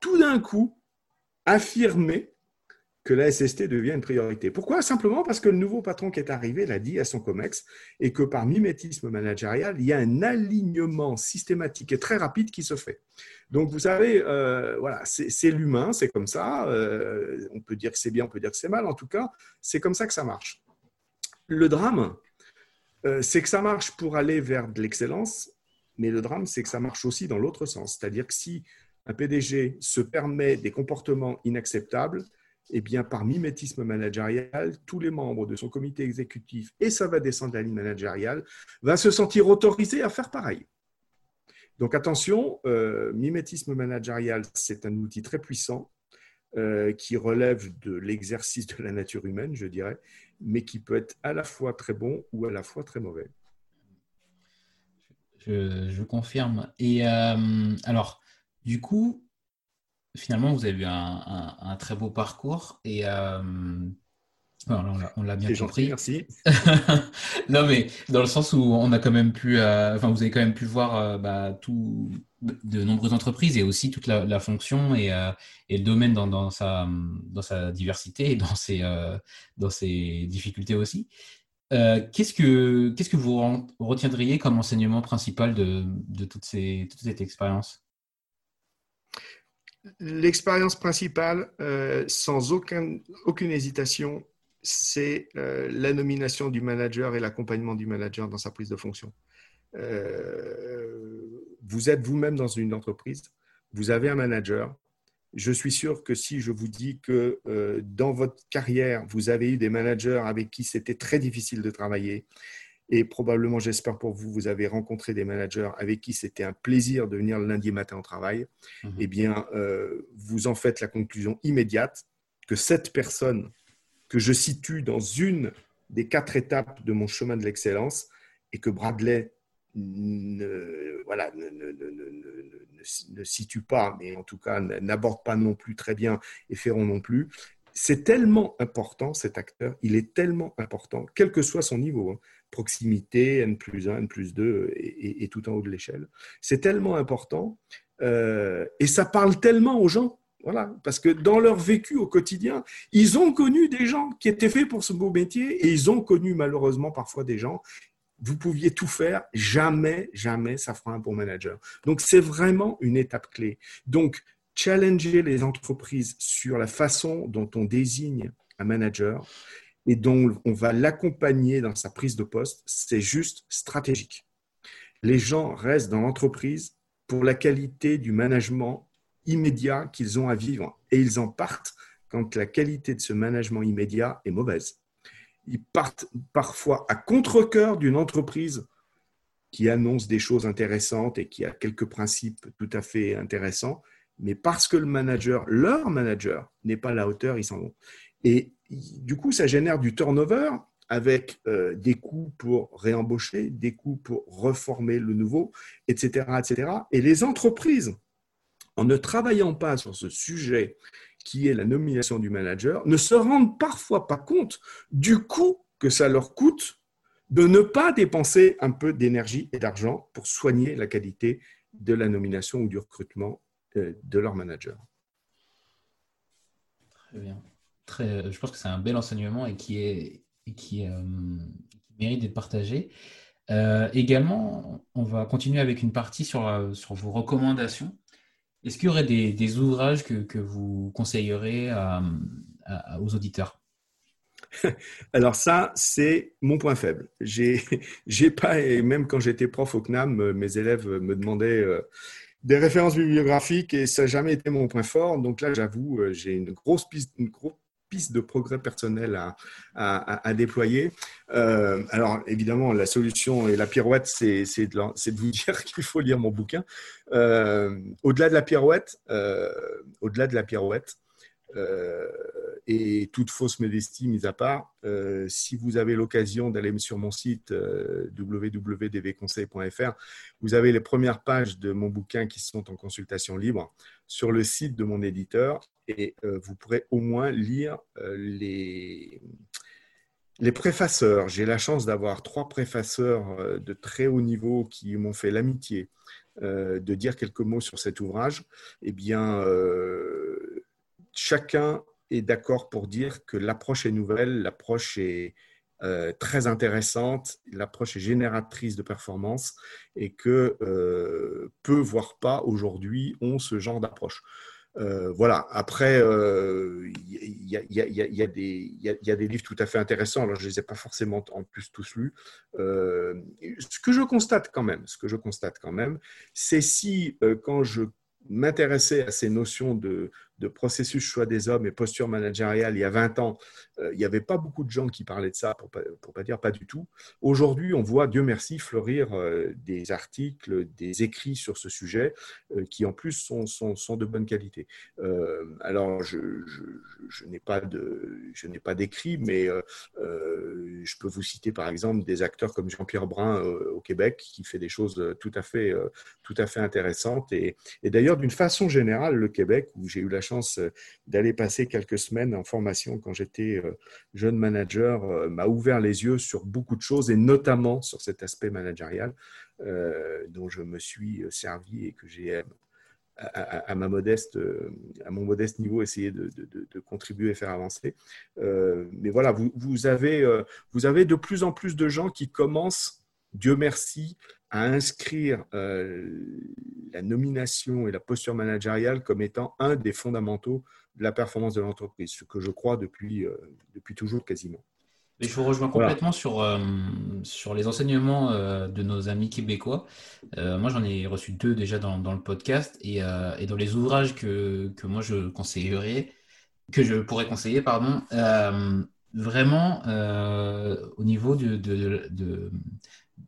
tout d'un coup affirmer que la SST devient une priorité. Pourquoi? Simplement parce que le nouveau patron qui est arrivé l'a dit à son COMEX et que par mimétisme managérial, il y a un alignement systématique et très rapide qui se fait. Donc, vous savez, euh, voilà, c'est l'humain, c'est comme ça. Euh, on peut dire que c'est bien, on peut dire que c'est mal. En tout cas, c'est comme ça que ça marche. Le drame, euh, c'est que ça marche pour aller vers de l'excellence, mais le drame, c'est que ça marche aussi dans l'autre sens. C'est-à-dire que si un PDG se permet des comportements inacceptables, eh bien, par mimétisme managérial, tous les membres de son comité exécutif, et ça va descendre la ligne managériale, va se sentir autorisés à faire pareil. Donc attention, euh, mimétisme managérial, c'est un outil très puissant euh, qui relève de l'exercice de la nature humaine, je dirais, mais qui peut être à la fois très bon ou à la fois très mauvais. Je, confirme. Et euh, alors, du coup, finalement, vous avez eu un, très beau parcours. Et, euh, on l'a bien compris. merci. non, mais dans le sens où on a quand même pu, euh, enfin, vous avez quand même pu voir euh, bah, tout, de nombreuses entreprises et aussi toute la, fonction et, et, le domaine dans, dans, sa, dans sa diversité et dans ses, dans ses difficultés aussi. qu'est-ce que qu'est-ce que vous retiendriez comme enseignement principal de, de toutes ces, toute cette expérience L'expérience principale, sans aucun, aucune hésitation, c'est euh, la nomination du manager et l'accompagnement du manager dans sa prise de fonction. Euh, vous êtes vous-même dans une entreprise, vous avez un manager. Je suis sûr que si je vous dis que euh, dans votre carrière, vous avez eu des managers avec qui c'était très difficile de travailler, et probablement, j'espère pour vous, vous avez rencontré des managers avec qui c'était un plaisir de venir le lundi matin au travail, mhm. eh bien, vous en faites la conclusion immédiate que cette personne que je situe dans une des quatre étapes de mon chemin de l'excellence et que Bradley ne, voilà, ne, situe pas, mais en tout cas n'aborde pas non plus très bien et Ferron non plus. C'est tellement important cet acteur, il est tellement important, quel que soit son niveau, hein. Proximité, N plus 1, N plus 2 et, tout en haut de l'échelle. C'est tellement important euh, et ça parle tellement aux gens voilà, parce que dans leur vécu au quotidien, ils ont connu des gens qui étaient faits pour ce beau métier et ils ont connu malheureusement parfois des gens. Vous pouviez tout faire, jamais, jamais ça fera un bon manager. Donc c'est vraiment une étape clé. Donc challenger les entreprises sur la façon dont on désigne un manager et dont on va l'accompagner dans sa prise de poste, c'est juste stratégique. Les gens restent dans l'entreprise pour la qualité du management immédiat qu'ils ont à vivre. Et ils en partent quand la qualité de ce management immédiat est mauvaise. Ils partent parfois à contre-coeur d'une entreprise qui annonce des choses intéressantes et qui a quelques principes tout à fait intéressants, mais parce que le manager, leur manager, n'est pas à la hauteur, ils s'en vont. Et du coup, ça génère du turnover avec euh, des coûts pour réembaucher, des coûts pour reformer le nouveau, etc., etc. Et les entreprises en ne travaillant pas sur ce sujet qui est la nomination du manager, ne se rendent parfois pas compte du coût que ça leur coûte de ne pas dépenser un peu d'énergie et d'argent pour soigner la qualité de la nomination ou du recrutement euh, de leur manager. Très bien. Je pense que c'est un bel enseignement et qui, est, qui, euh, mérite d'être partagé. Euh, également, on va continuer avec une partie sur, sur vos recommandations. Est-ce qu'il y aurait des, ouvrages que, vous conseillerez aux auditeurs? Alors ça, c'est mon point faible. J'ai, pas, et même quand j'étais prof au CNAM, mes élèves me demandaient euh, des références bibliographiques et ça n'a jamais été mon point fort. Donc là, j'avoue, euh, j'ai une grosse piste, une grosse piste de progrès personnel à, déployer. Euh, alors, évidemment, la solution et la pirouette, c'est de, de, vous dire qu'il faut lire mon bouquin. Euh, au-delà de la pirouette, euh, au-delà de la pirouette, et toute fausse modestie mise à part, si vous avez l'occasion d'aller sur mon site www.dvconseil.fr, vous avez les premières pages de mon bouquin qui sont en consultation libre sur le site de mon éditeur et euh, vous pourrez au moins lire euh, les, les préfaceurs. J'ai la chance d'avoir trois préfaceurs euh, de très haut niveau qui m'ont fait l'amitié de dire quelques mots sur cet ouvrage. Eh bien, chacun est d'accord pour dire que l'approche est nouvelle, l'approche est très intéressante, l'approche est génératrice de performance et que peu, voire pas, aujourd'hui, ont ce genre d'approche. Euh, voilà. Après, il y, a, des livres tout à fait intéressants. Alors, je ne les ai pas forcément en plus tous lus. Euh, ce que je constate quand même, ce que je constate quand même, c'est si euh, quand je m'intéressais à ces notions de, de processus choix des hommes et posture managériale il y a 20 ans, euh, il n'y avait pas beaucoup de gens qui parlaient de ça, pour ne pas, dire pas du tout. Aujourd'hui, on voit, Dieu merci, fleurir euh, des articles, des écrits sur ce sujet euh, qui en plus sont, sont, de bonne qualité. alors, je, je, n'ai pas d'écrit, mais je peux vous citer par exemple des acteurs comme Jean-Pierre Brun au Québec qui fait des choses tout à fait, tout à fait intéressantes. Et, et d'ailleurs, d'une façon générale, le Québec, où j'ai eu la chance chance d'aller passer quelques semaines en formation quand j'étais jeune manager m'a ouvert les yeux sur beaucoup de choses et notamment sur cet aspect managérial dont je me suis servi et que j'ai à, ma modeste, à mon modeste niveau, essayer de, contribuer et faire avancer. mais voilà, vous, vous, avez, vous avez de plus en plus de gens qui commencent, Dieu merci, à inscrire euh, la nomination et la posture managériale comme étant un des fondamentaux de la performance de l'entreprise, ce que je crois depuis, euh, depuis toujours quasiment. je vous rejoins complètement sur, euh, sur les enseignements de nos amis québécois. moi, j'en ai reçu deux déjà dans, dans le podcast et, et, dans les ouvrages que, que, moi je conseillerais, que je pourrais conseiller, pardon, vraiment au niveau de, de, de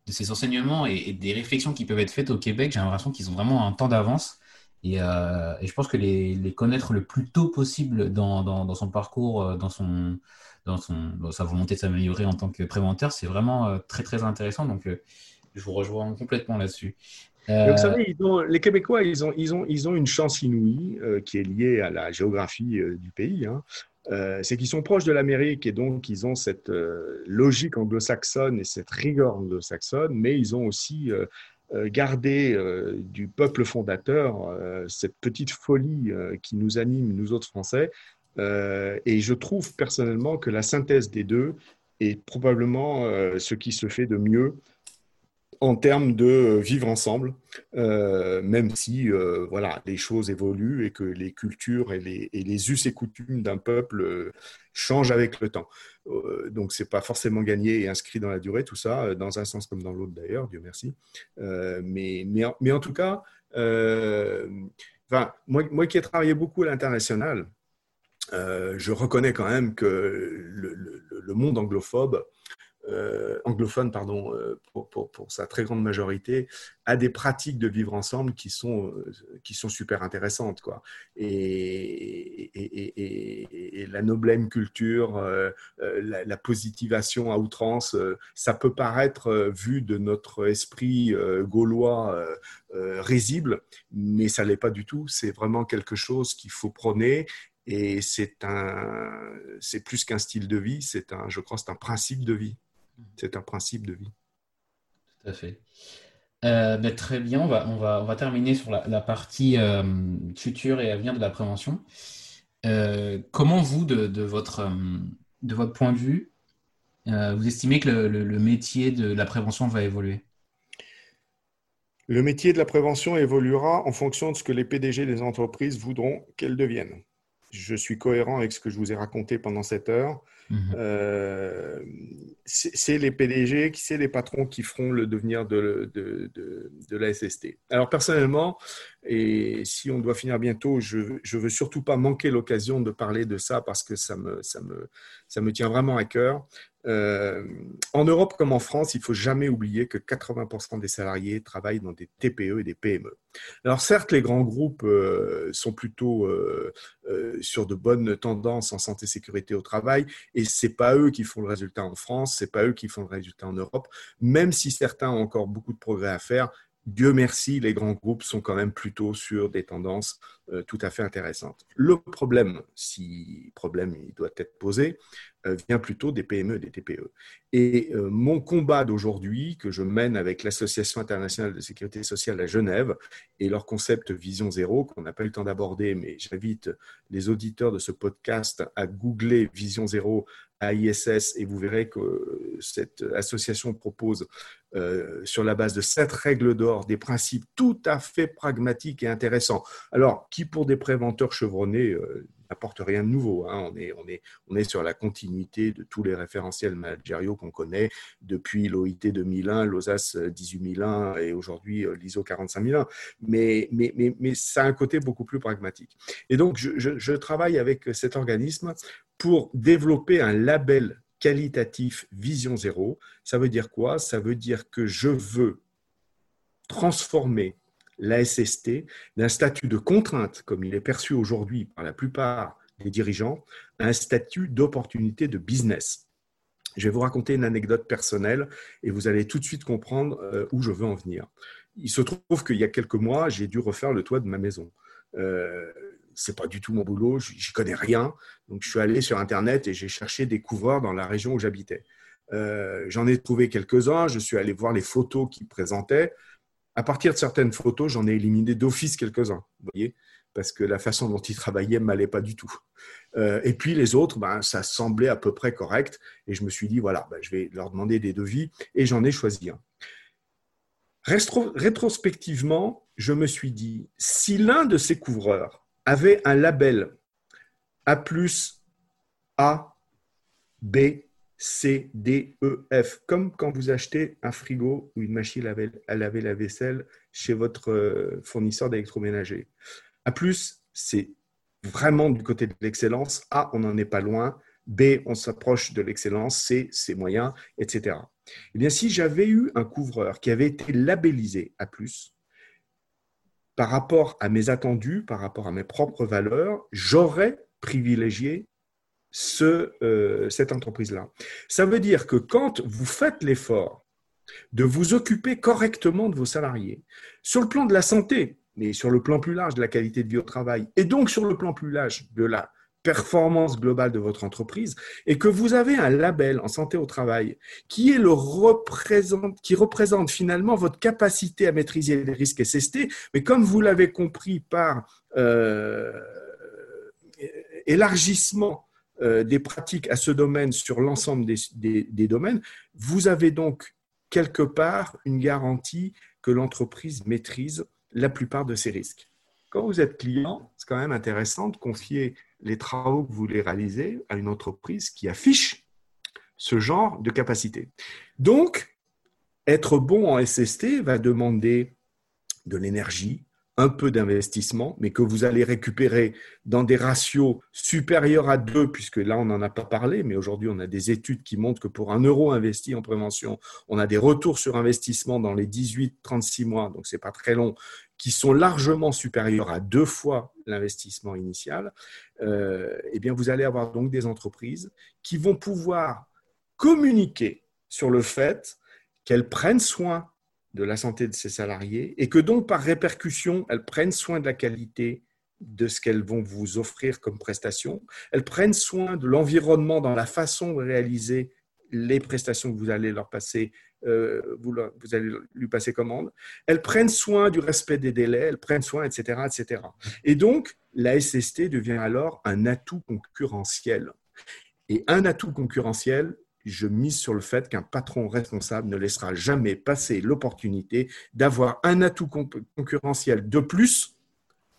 de ces enseignements et, des réflexions qui peuvent être faites au Québec, j'ai l'impression qu'ils ont vraiment un temps d'avance. Et, euh, je pense que les, connaître le plus tôt possible dans, son parcours, euh, dans, son, dans, son, sa volonté de s'améliorer en tant que préventeur, c'est vraiment euh, très très intéressant. Donc, je vous rejoins complètement là-dessus. vous savez, les Québécois, ils ont, ils, ont, ils ont une chance inouïe qui est liée à la géographie du pays. Hein. Euh, c'est qu'ils sont proches de l'Amérique et donc ils ont cette euh, logique anglo-saxonne et cette rigueur anglo-saxonne, mais ils ont aussi euh, gardé du peuple fondateur cette petite folie qui nous anime, nous autres Français. et je trouve personnellement que la synthèse des deux est probablement ce qui se fait de mieux en termes de vivre ensemble, euh, même si euh, voilà, les choses évoluent et que les cultures et les, us et coutumes d'un peuple euh, changent avec le temps. donc, ce n'est pas forcément gagné et inscrit dans la durée, tout ça, dans un sens comme dans l'autre d'ailleurs, Dieu merci. mais, mais, mais, en tout cas, moi, moi qui ai travaillé beaucoup à l'international, je reconnais quand même que le monde anglophobe euh, anglophone pardon, euh, pour, sa très grande majorité, a des pratiques de vivre ensemble qui sont, euh, qui sont super intéressantes. Quoi. Et, la noblème culture, la, positivation à outrance, ça peut paraître, vu de notre esprit gaulois, risible, mais ça ne l'est pas du tout. C'est vraiment quelque chose qu'il faut prôner et c'est c'est plus qu'un style de vie, c'est un, je crois, c'est un principe de vie. C'est un principe de vie. Tout à fait. Euh, ben, très bien, on va, on, va, on va terminer sur la, partie euh, future et avenir de la prévention. Euh, comment vous, de, votre, de votre point de vue, vous estimez que le, métier de la prévention va évoluer? Le métier de la prévention évoluera en fonction de ce que les PDG des entreprises voudront qu'elle devienne. Je suis cohérent avec ce que je vous ai raconté pendant cette heure. Mhm. Euh, c'est les PDG, c'est les patrons qui feront le devenir de, la SST. Alors personnellement, et si on doit finir bientôt, je ne veux surtout pas manquer l'occasion de parler de ça parce que ça me, ça me, ça me tient vraiment à cœur. Euh, en Europe comme en France, il faut jamais oublier que 80% des salariés travaillent dans des TPE et des PME. Alors certes, les grands groupes euh, sont plutôt sur de bonnes tendances en santé sécurité au travail, et c'est pas eux qui font le résultat en France, c'est pas eux qui font le résultat en Europe, même si certains ont encore beaucoup de progrès à faire. Dieu merci, les grands groupes sont quand même plutôt sur des tendances euh, tout à fait intéressantes. Le problème, si problème il doit être posé, euh, vient plutôt des PME, des TPE. Et mon combat d'aujourd'hui, que je mène avec l'Association internationale de sécurité sociale à Genève et leur concept Vision Zéro, qu'on n'a pas eu le temps d'aborder, mais j'invite les auditeurs de ce podcast à googler Vision Zéro à ISS et vous verrez que cette association propose euh, sur la base de sept règles d'or des principes tout à fait pragmatiques et intéressants. Alors, qui pour des préventeurs chevronnés euh, n'apporte rien de nouveau. Hein. On, est, on, est, on est sur la continuité de tous les référentiels managériaux qu'on connaît depuis l'OIT 2001, l'OSAS 18001 et aujourd'hui euh, l'ISO 45001. Mais, mais, mais, mais, ça a un côté beaucoup plus pragmatique. Et donc, je, je travaille avec cet organisme pour développer un label qualitatif Vision Zéro. Ça veut dire quoi? Ça veut dire que je veux transformer la SST d'un statut de contrainte, comme il est perçu aujourd'hui par la plupart des dirigeants, à un statut d'opportunité de business. Je vais vous raconter une anecdote personnelle et vous allez tout de suite comprendre euh, où je veux en venir. Il se trouve qu'il y a quelques mois, j'ai dû refaire le toit de ma maison. Euh, c'est pas du tout mon boulot, j'y connais rien. Donc, je suis allé sur Internet et j'ai cherché des couvreurs dans la région où j'habitais. Euh, j'en ai trouvé quelques-uns, je suis allé voir les photos qu'ils présentaient. À partir de certaines photos, j'en ai éliminé d'office quelques-uns, voyez, parce que la façon dont ils travaillaient ne m'allait pas du tout. Euh, et puis les autres, ben, ça semblait à peu près correct. Et je me suis dit, voilà, ben, je vais leur demander des devis et j'en ai choisi un. rétrospectivement, je me suis dit, si l'un de ces couvreurs avait un label A, A, B, C, D, E, F, comme quand vous achetez un frigo ou une machine à laver la vaisselle chez votre euh, fournisseur d'électroménager. A, c'est vraiment du côté de l'excellence. A, on n'en est pas loin. B, on s'approche de l'excellence. C, c'est moyen, etc. Eh bien, si j'avais eu un couvreur qui avait été labellisé A, par rapport à mes attendus, par rapport à mes propres valeurs, j'aurais privilégié euh, cette entreprise-là. Ça veut dire que quand vous faites l'effort de vous occuper correctement de vos salariés, sur le plan de la santé, mais sur le plan plus large de la qualité de vie au travail, et donc sur le plan plus large de la performance globale de votre entreprise, et que vous avez un label en santé au travail qui représente, finalement votre capacité à maîtriser les risques SST, mais comme vous l'avez compris par euh, élargissement des pratiques à ce domaine sur l'ensemble des, domaines, vous avez donc quelque part une garantie que l'entreprise maîtrise la plupart de ces risques. Quand vous êtes client, c'est quand même intéressant de confier les travaux que vous voulez réaliser à une entreprise qui affiche ce genre de capacité. Donc, être bon en SST va demander de l'énergie, un peu d'investissement, mais que vous allez récupérer dans des ratios supérieurs à 2, puisque là, on n'en a pas parlé, mais aujourd'hui, on a des études qui montrent que pour un euro investi en prévention, on a des retours sur investissement dans les 18-36 mois, donc ce n'est pas très long, qui sont largement supérieurs à deux fois l'investissement initial. Euh, eh bien, vous allez avoir donc des entreprises qui vont pouvoir communiquer sur le fait qu'elles prennent soin de la santé de ses salariés et que donc par répercussion, elles prennent soin de la qualité de ce qu'elles vont vous offrir comme prestation. Elles prennent soin de l'environnement dans la façon de réaliser les prestations que vous allez leur passer, euh, vous, vous, allez lui passer commande. Elles prennent soin du respect des délais, elles prennent soin, etc., etc. Et donc, la SST devient alors un atout concurrentiel. Et un atout concurrentiel, je mise sur le fait qu'un patron responsable ne laissera jamais passer l'opportunité d'avoir un atout concurrentiel de plus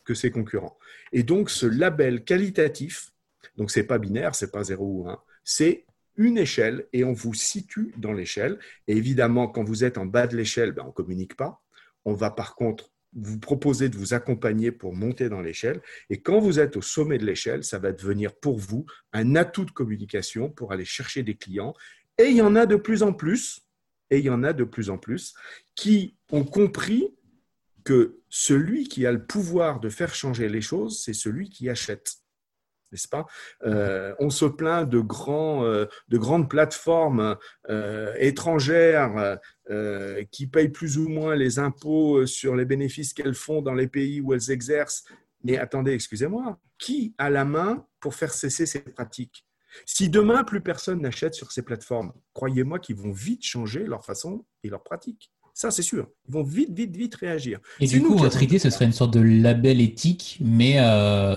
que ses concurrents. Et donc, ce label qualitatif, donc c'est pas binaire, c'est pas 0 ou 1, c'est une échelle et on vous situe dans l'échelle. Et évidemment, quand vous êtes en bas de l'échelle, ben, on ne communique pas. On va par contre vous proposer de vous accompagner pour monter dans l'échelle. Et quand vous êtes au sommet de l'échelle, ça va devenir pour vous un atout de communication pour aller chercher des clients. Et il y en a de plus en plus, et il y en a de plus en plus, qui ont compris que celui qui a le pouvoir de faire changer les choses, c'est celui qui achète n'est-ce pas? Euh, On se plaint de, euh, de grandes plateformes euh, étrangères qui payent plus ou moins les impôts sur les bénéfices qu'elles font dans les pays où elles exercent. Mais attendez, excusez-moi, qui a la main pour faire cesser ces pratiques? Si demain, plus personne n'achète sur ces plateformes, croyez-moi qu'ils vont vite changer leur façon et leur pratique. Ça, c'est sûr. Ils vont vite, vite, vite réagir. Et du coup, votre idée, ce serait une sorte de label éthique, mais euh,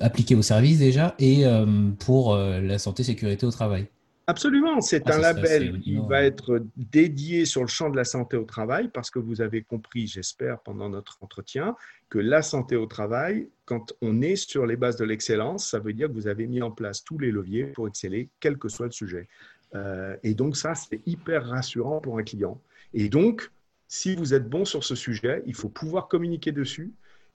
appliqué au service déjà et euh, pour euh, la santé sécurité au travail. Absolument, c'est ah, un label qui va être dédié sur le champ de la santé au travail parce que vous avez compris, j'espère, pendant notre entretien, que la santé au travail, quand on est sur les bases de l'excellence, ça veut dire que vous avez mis en place tous les leviers pour exceller, quel que soit le sujet. et donc ça, c'est hyper rassurant pour un client. Et donc, si vous êtes bon sur ce sujet, il faut pouvoir communiquer dessus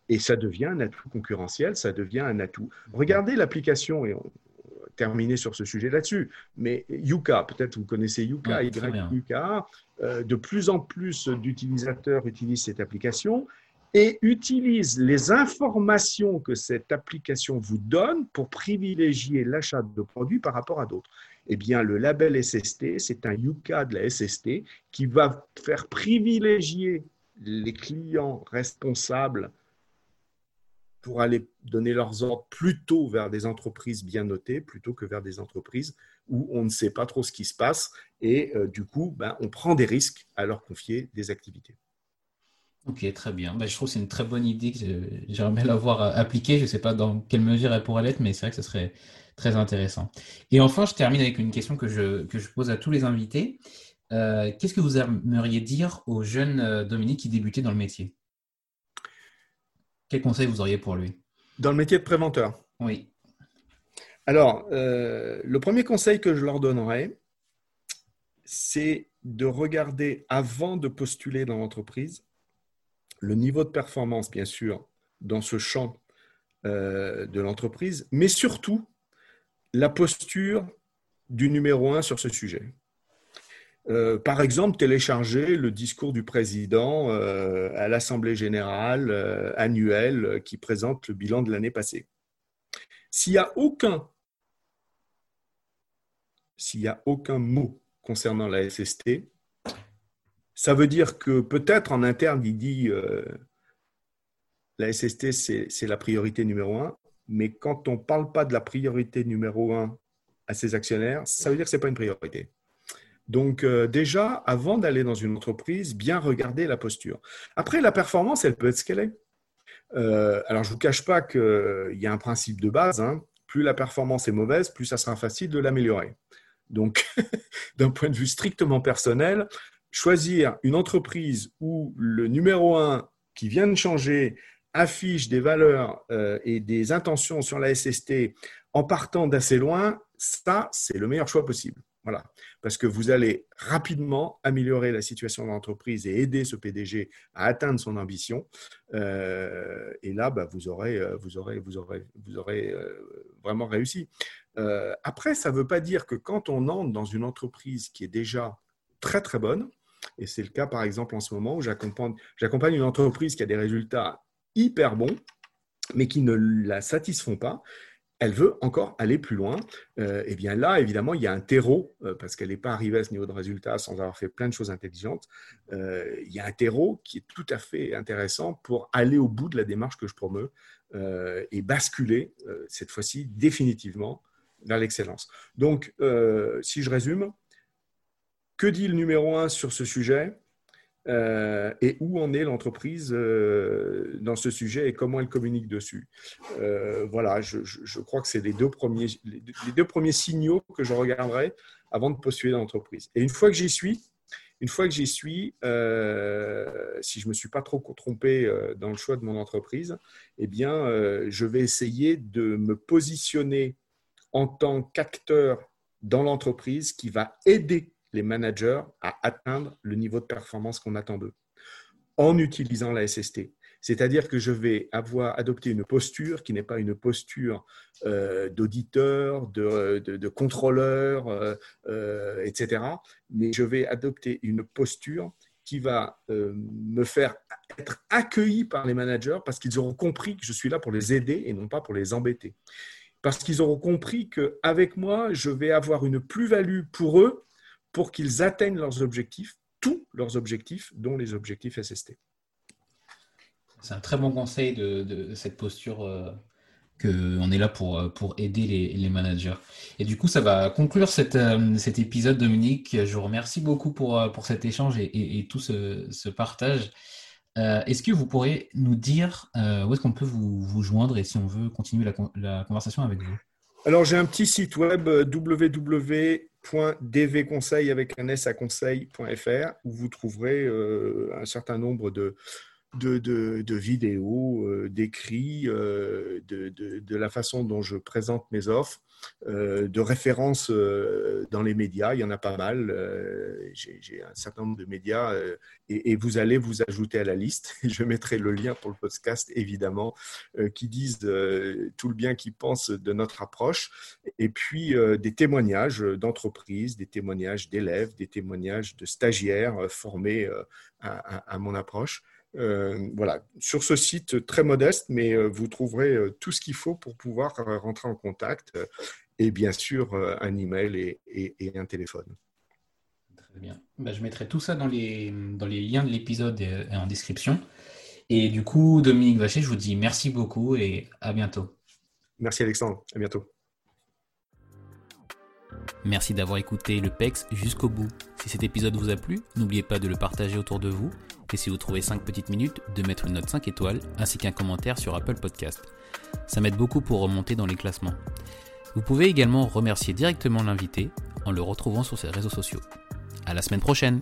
et ça devient un atout concurrentiel, ça devient un atout. Regardez l'application et on va terminer sur ce sujet là-dessus. Mais Yuka, peut-être vous connaissez Yuka, Yuka, euh, de plus en plus d'utilisateurs utilisent cette application et utilisent les informations que cette application vous donne pour privilégier l'achat de produits par rapport à d'autres eh bien, le label SST, c'est un Yuka de la SST qui va faire privilégier les clients responsables pour aller donner leurs ordres plutôt vers des entreprises bien notées plutôt que vers des entreprises où on ne sait pas trop ce qui se passe et euh, du coup, ben, on prend des risques à leur confier des activités. Ok, très bien. Ben, je trouve que c'est une très bonne idée que j'aimerais l'avoir euh, appliquée. Je ne sais pas dans quelle mesure elle pourrait l'être, mais c'est vrai que ce serait très intéressant. Et enfin, je termine avec une question que je, que je pose à tous les invités. Euh, qu'est-ce que vous aimeriez dire aux jeunes Dominique qui débutaient dans le métier? Quel conseil vous auriez pour lui? Dans le métier de préventeur Oui. Alors, euh, le premier conseil que je leur donnerais, c'est de regarder avant de postuler dans l'entreprise le niveau de performance, bien sûr, dans ce champ euh, de l'entreprise, mais surtout la posture du numéro un sur ce sujet. Euh, par exemple, télécharger le discours du président à l'Assemblée générale annuelle qui présente le bilan de l'année passée. S'il n'y a aucun s'il n'y a aucun mot concernant la SST, ça veut dire que peut-être en interne, il dit euh, la SST, c'est la priorité numéro un, mais quand on ne parle pas de la priorité numéro un à ses actionnaires, ça veut dire que ce n'est pas une priorité. Donc euh, déjà, avant d'aller dans une entreprise, bien regarder la posture. Après, la performance, elle peut être ce qu'elle est. Euh, alors, je ne vous cache pas qu'il y a un principe de base. Hein. plus la performance est mauvaise, plus ça sera facile de l'améliorer. Donc, d'un point de vue strictement personnel, choisir une entreprise où le numéro un qui vient de changer affiche des valeurs euh, et des intentions sur la SST en partant d'assez loin, ça, c'est le meilleur choix possible. Voilà. Parce que vous allez rapidement améliorer la situation de l'entreprise et aider ce PDG à atteindre son ambition. Euh, et là, bah, vous, aurez, euh, vraiment réussi. Après, ça ne veut pas dire que quand on entre dans une entreprise qui est déjà très très bonne, et c'est le cas par exemple en ce moment où j'accompagne une entreprise qui a des résultats hyper bons, mais qui ne la satisfont pas, elle veut encore aller plus loin. et euh, eh bien là, évidemment, il y a un terreau, euh, parce qu'elle n'est pas arrivée à ce niveau de résultat sans avoir fait plein de choses intelligentes. il y a un terreau qui est tout à fait intéressant pour aller au bout de la démarche que je promeux et basculer, cette fois-ci, définitivement vers l'excellence. Donc, euh, si je résume, que dit le numéro un sur ce sujet euh, et où en est l'entreprise euh, dans ce sujet et comment elle communique dessus? voilà, je, crois que c'est les, deux premiers, les deux premiers signaux que je regarderai avant de postuler l'entreprise. Et une fois que j'y suis, une fois que j'y suis, si je ne me suis pas trop trompé dans le choix de mon entreprise, eh bien, je vais essayer de me positionner en tant qu'acteur dans l'entreprise qui va aider les managers à atteindre le niveau de performance qu'on attend d'eux en utilisant la SST. C'est-à-dire que je vais avoir adopté une posture qui n'est pas une posture euh, d'auditeur, de, contrôleur, euh, euh, etc. Mais je vais adopter une posture qui va me faire être accueilli par les managers parce qu'ils auront compris que je suis là pour les aider et non pas pour les embêter parce qu'ils auront compris qu'avec moi, je vais avoir une plus-value pour eux pour qu'ils atteignent leurs objectifs, tous leurs objectifs, dont les objectifs SST. C'est un très bon conseil de, cette posture euh, qu'on est là pour, euh, aider les, managers. Et du coup, ça va conclure euh, cet épisode, Dominique. Je vous remercie beaucoup pour, cet échange et, tout ce partage. Est-ce que vous pourrez nous dire où est-ce qu'on peut vous, joindre et si on veut continuer la, conversation avec vous? Alors, j'ai un petit site web euh, www.dvconseil avec un s où vous trouverez un certain nombre de, vidéos, d'écrits, de, de, la façon dont je présente mes offres. Euh, de références euh, dans les médias. Il y en a pas mal. Euh, j'ai un certain nombre de médias et, vous allez vous ajouter à la liste. Je mettrai le lien pour le podcast, évidemment, qui disent tout le bien qu'ils pensent de notre approche. Et puis des témoignages d'entreprises, des témoignages d'élèves, des témoignages de stagiaires formés à, mon approche. Voilà, sur ce site très modeste, mais vous trouverez tout ce qu'il faut pour pouvoir rentrer en contact et bien sûr euh, un email et, et, un téléphone. Très bien. Bah, je mettrai tout ça dans les, dans les liens de l'épisode et, en description. Et du coup, Dominique Vacher, je vous dis merci beaucoup et à bientôt. Merci Alexandre, à bientôt. Merci d'avoir écouté le PEX jusqu'au bout. Si cet épisode vous a plu, n'oubliez pas de le partager autour de vous et si vous trouvez 5 petites minutes, de mettre une note 5 étoiles ainsi qu'un commentaire sur Apple Podcast. Ça m'aide beaucoup pour remonter dans les classements. Vous pouvez également remercier directement l'invité en le retrouvant sur ses réseaux sociaux. À la semaine prochaine!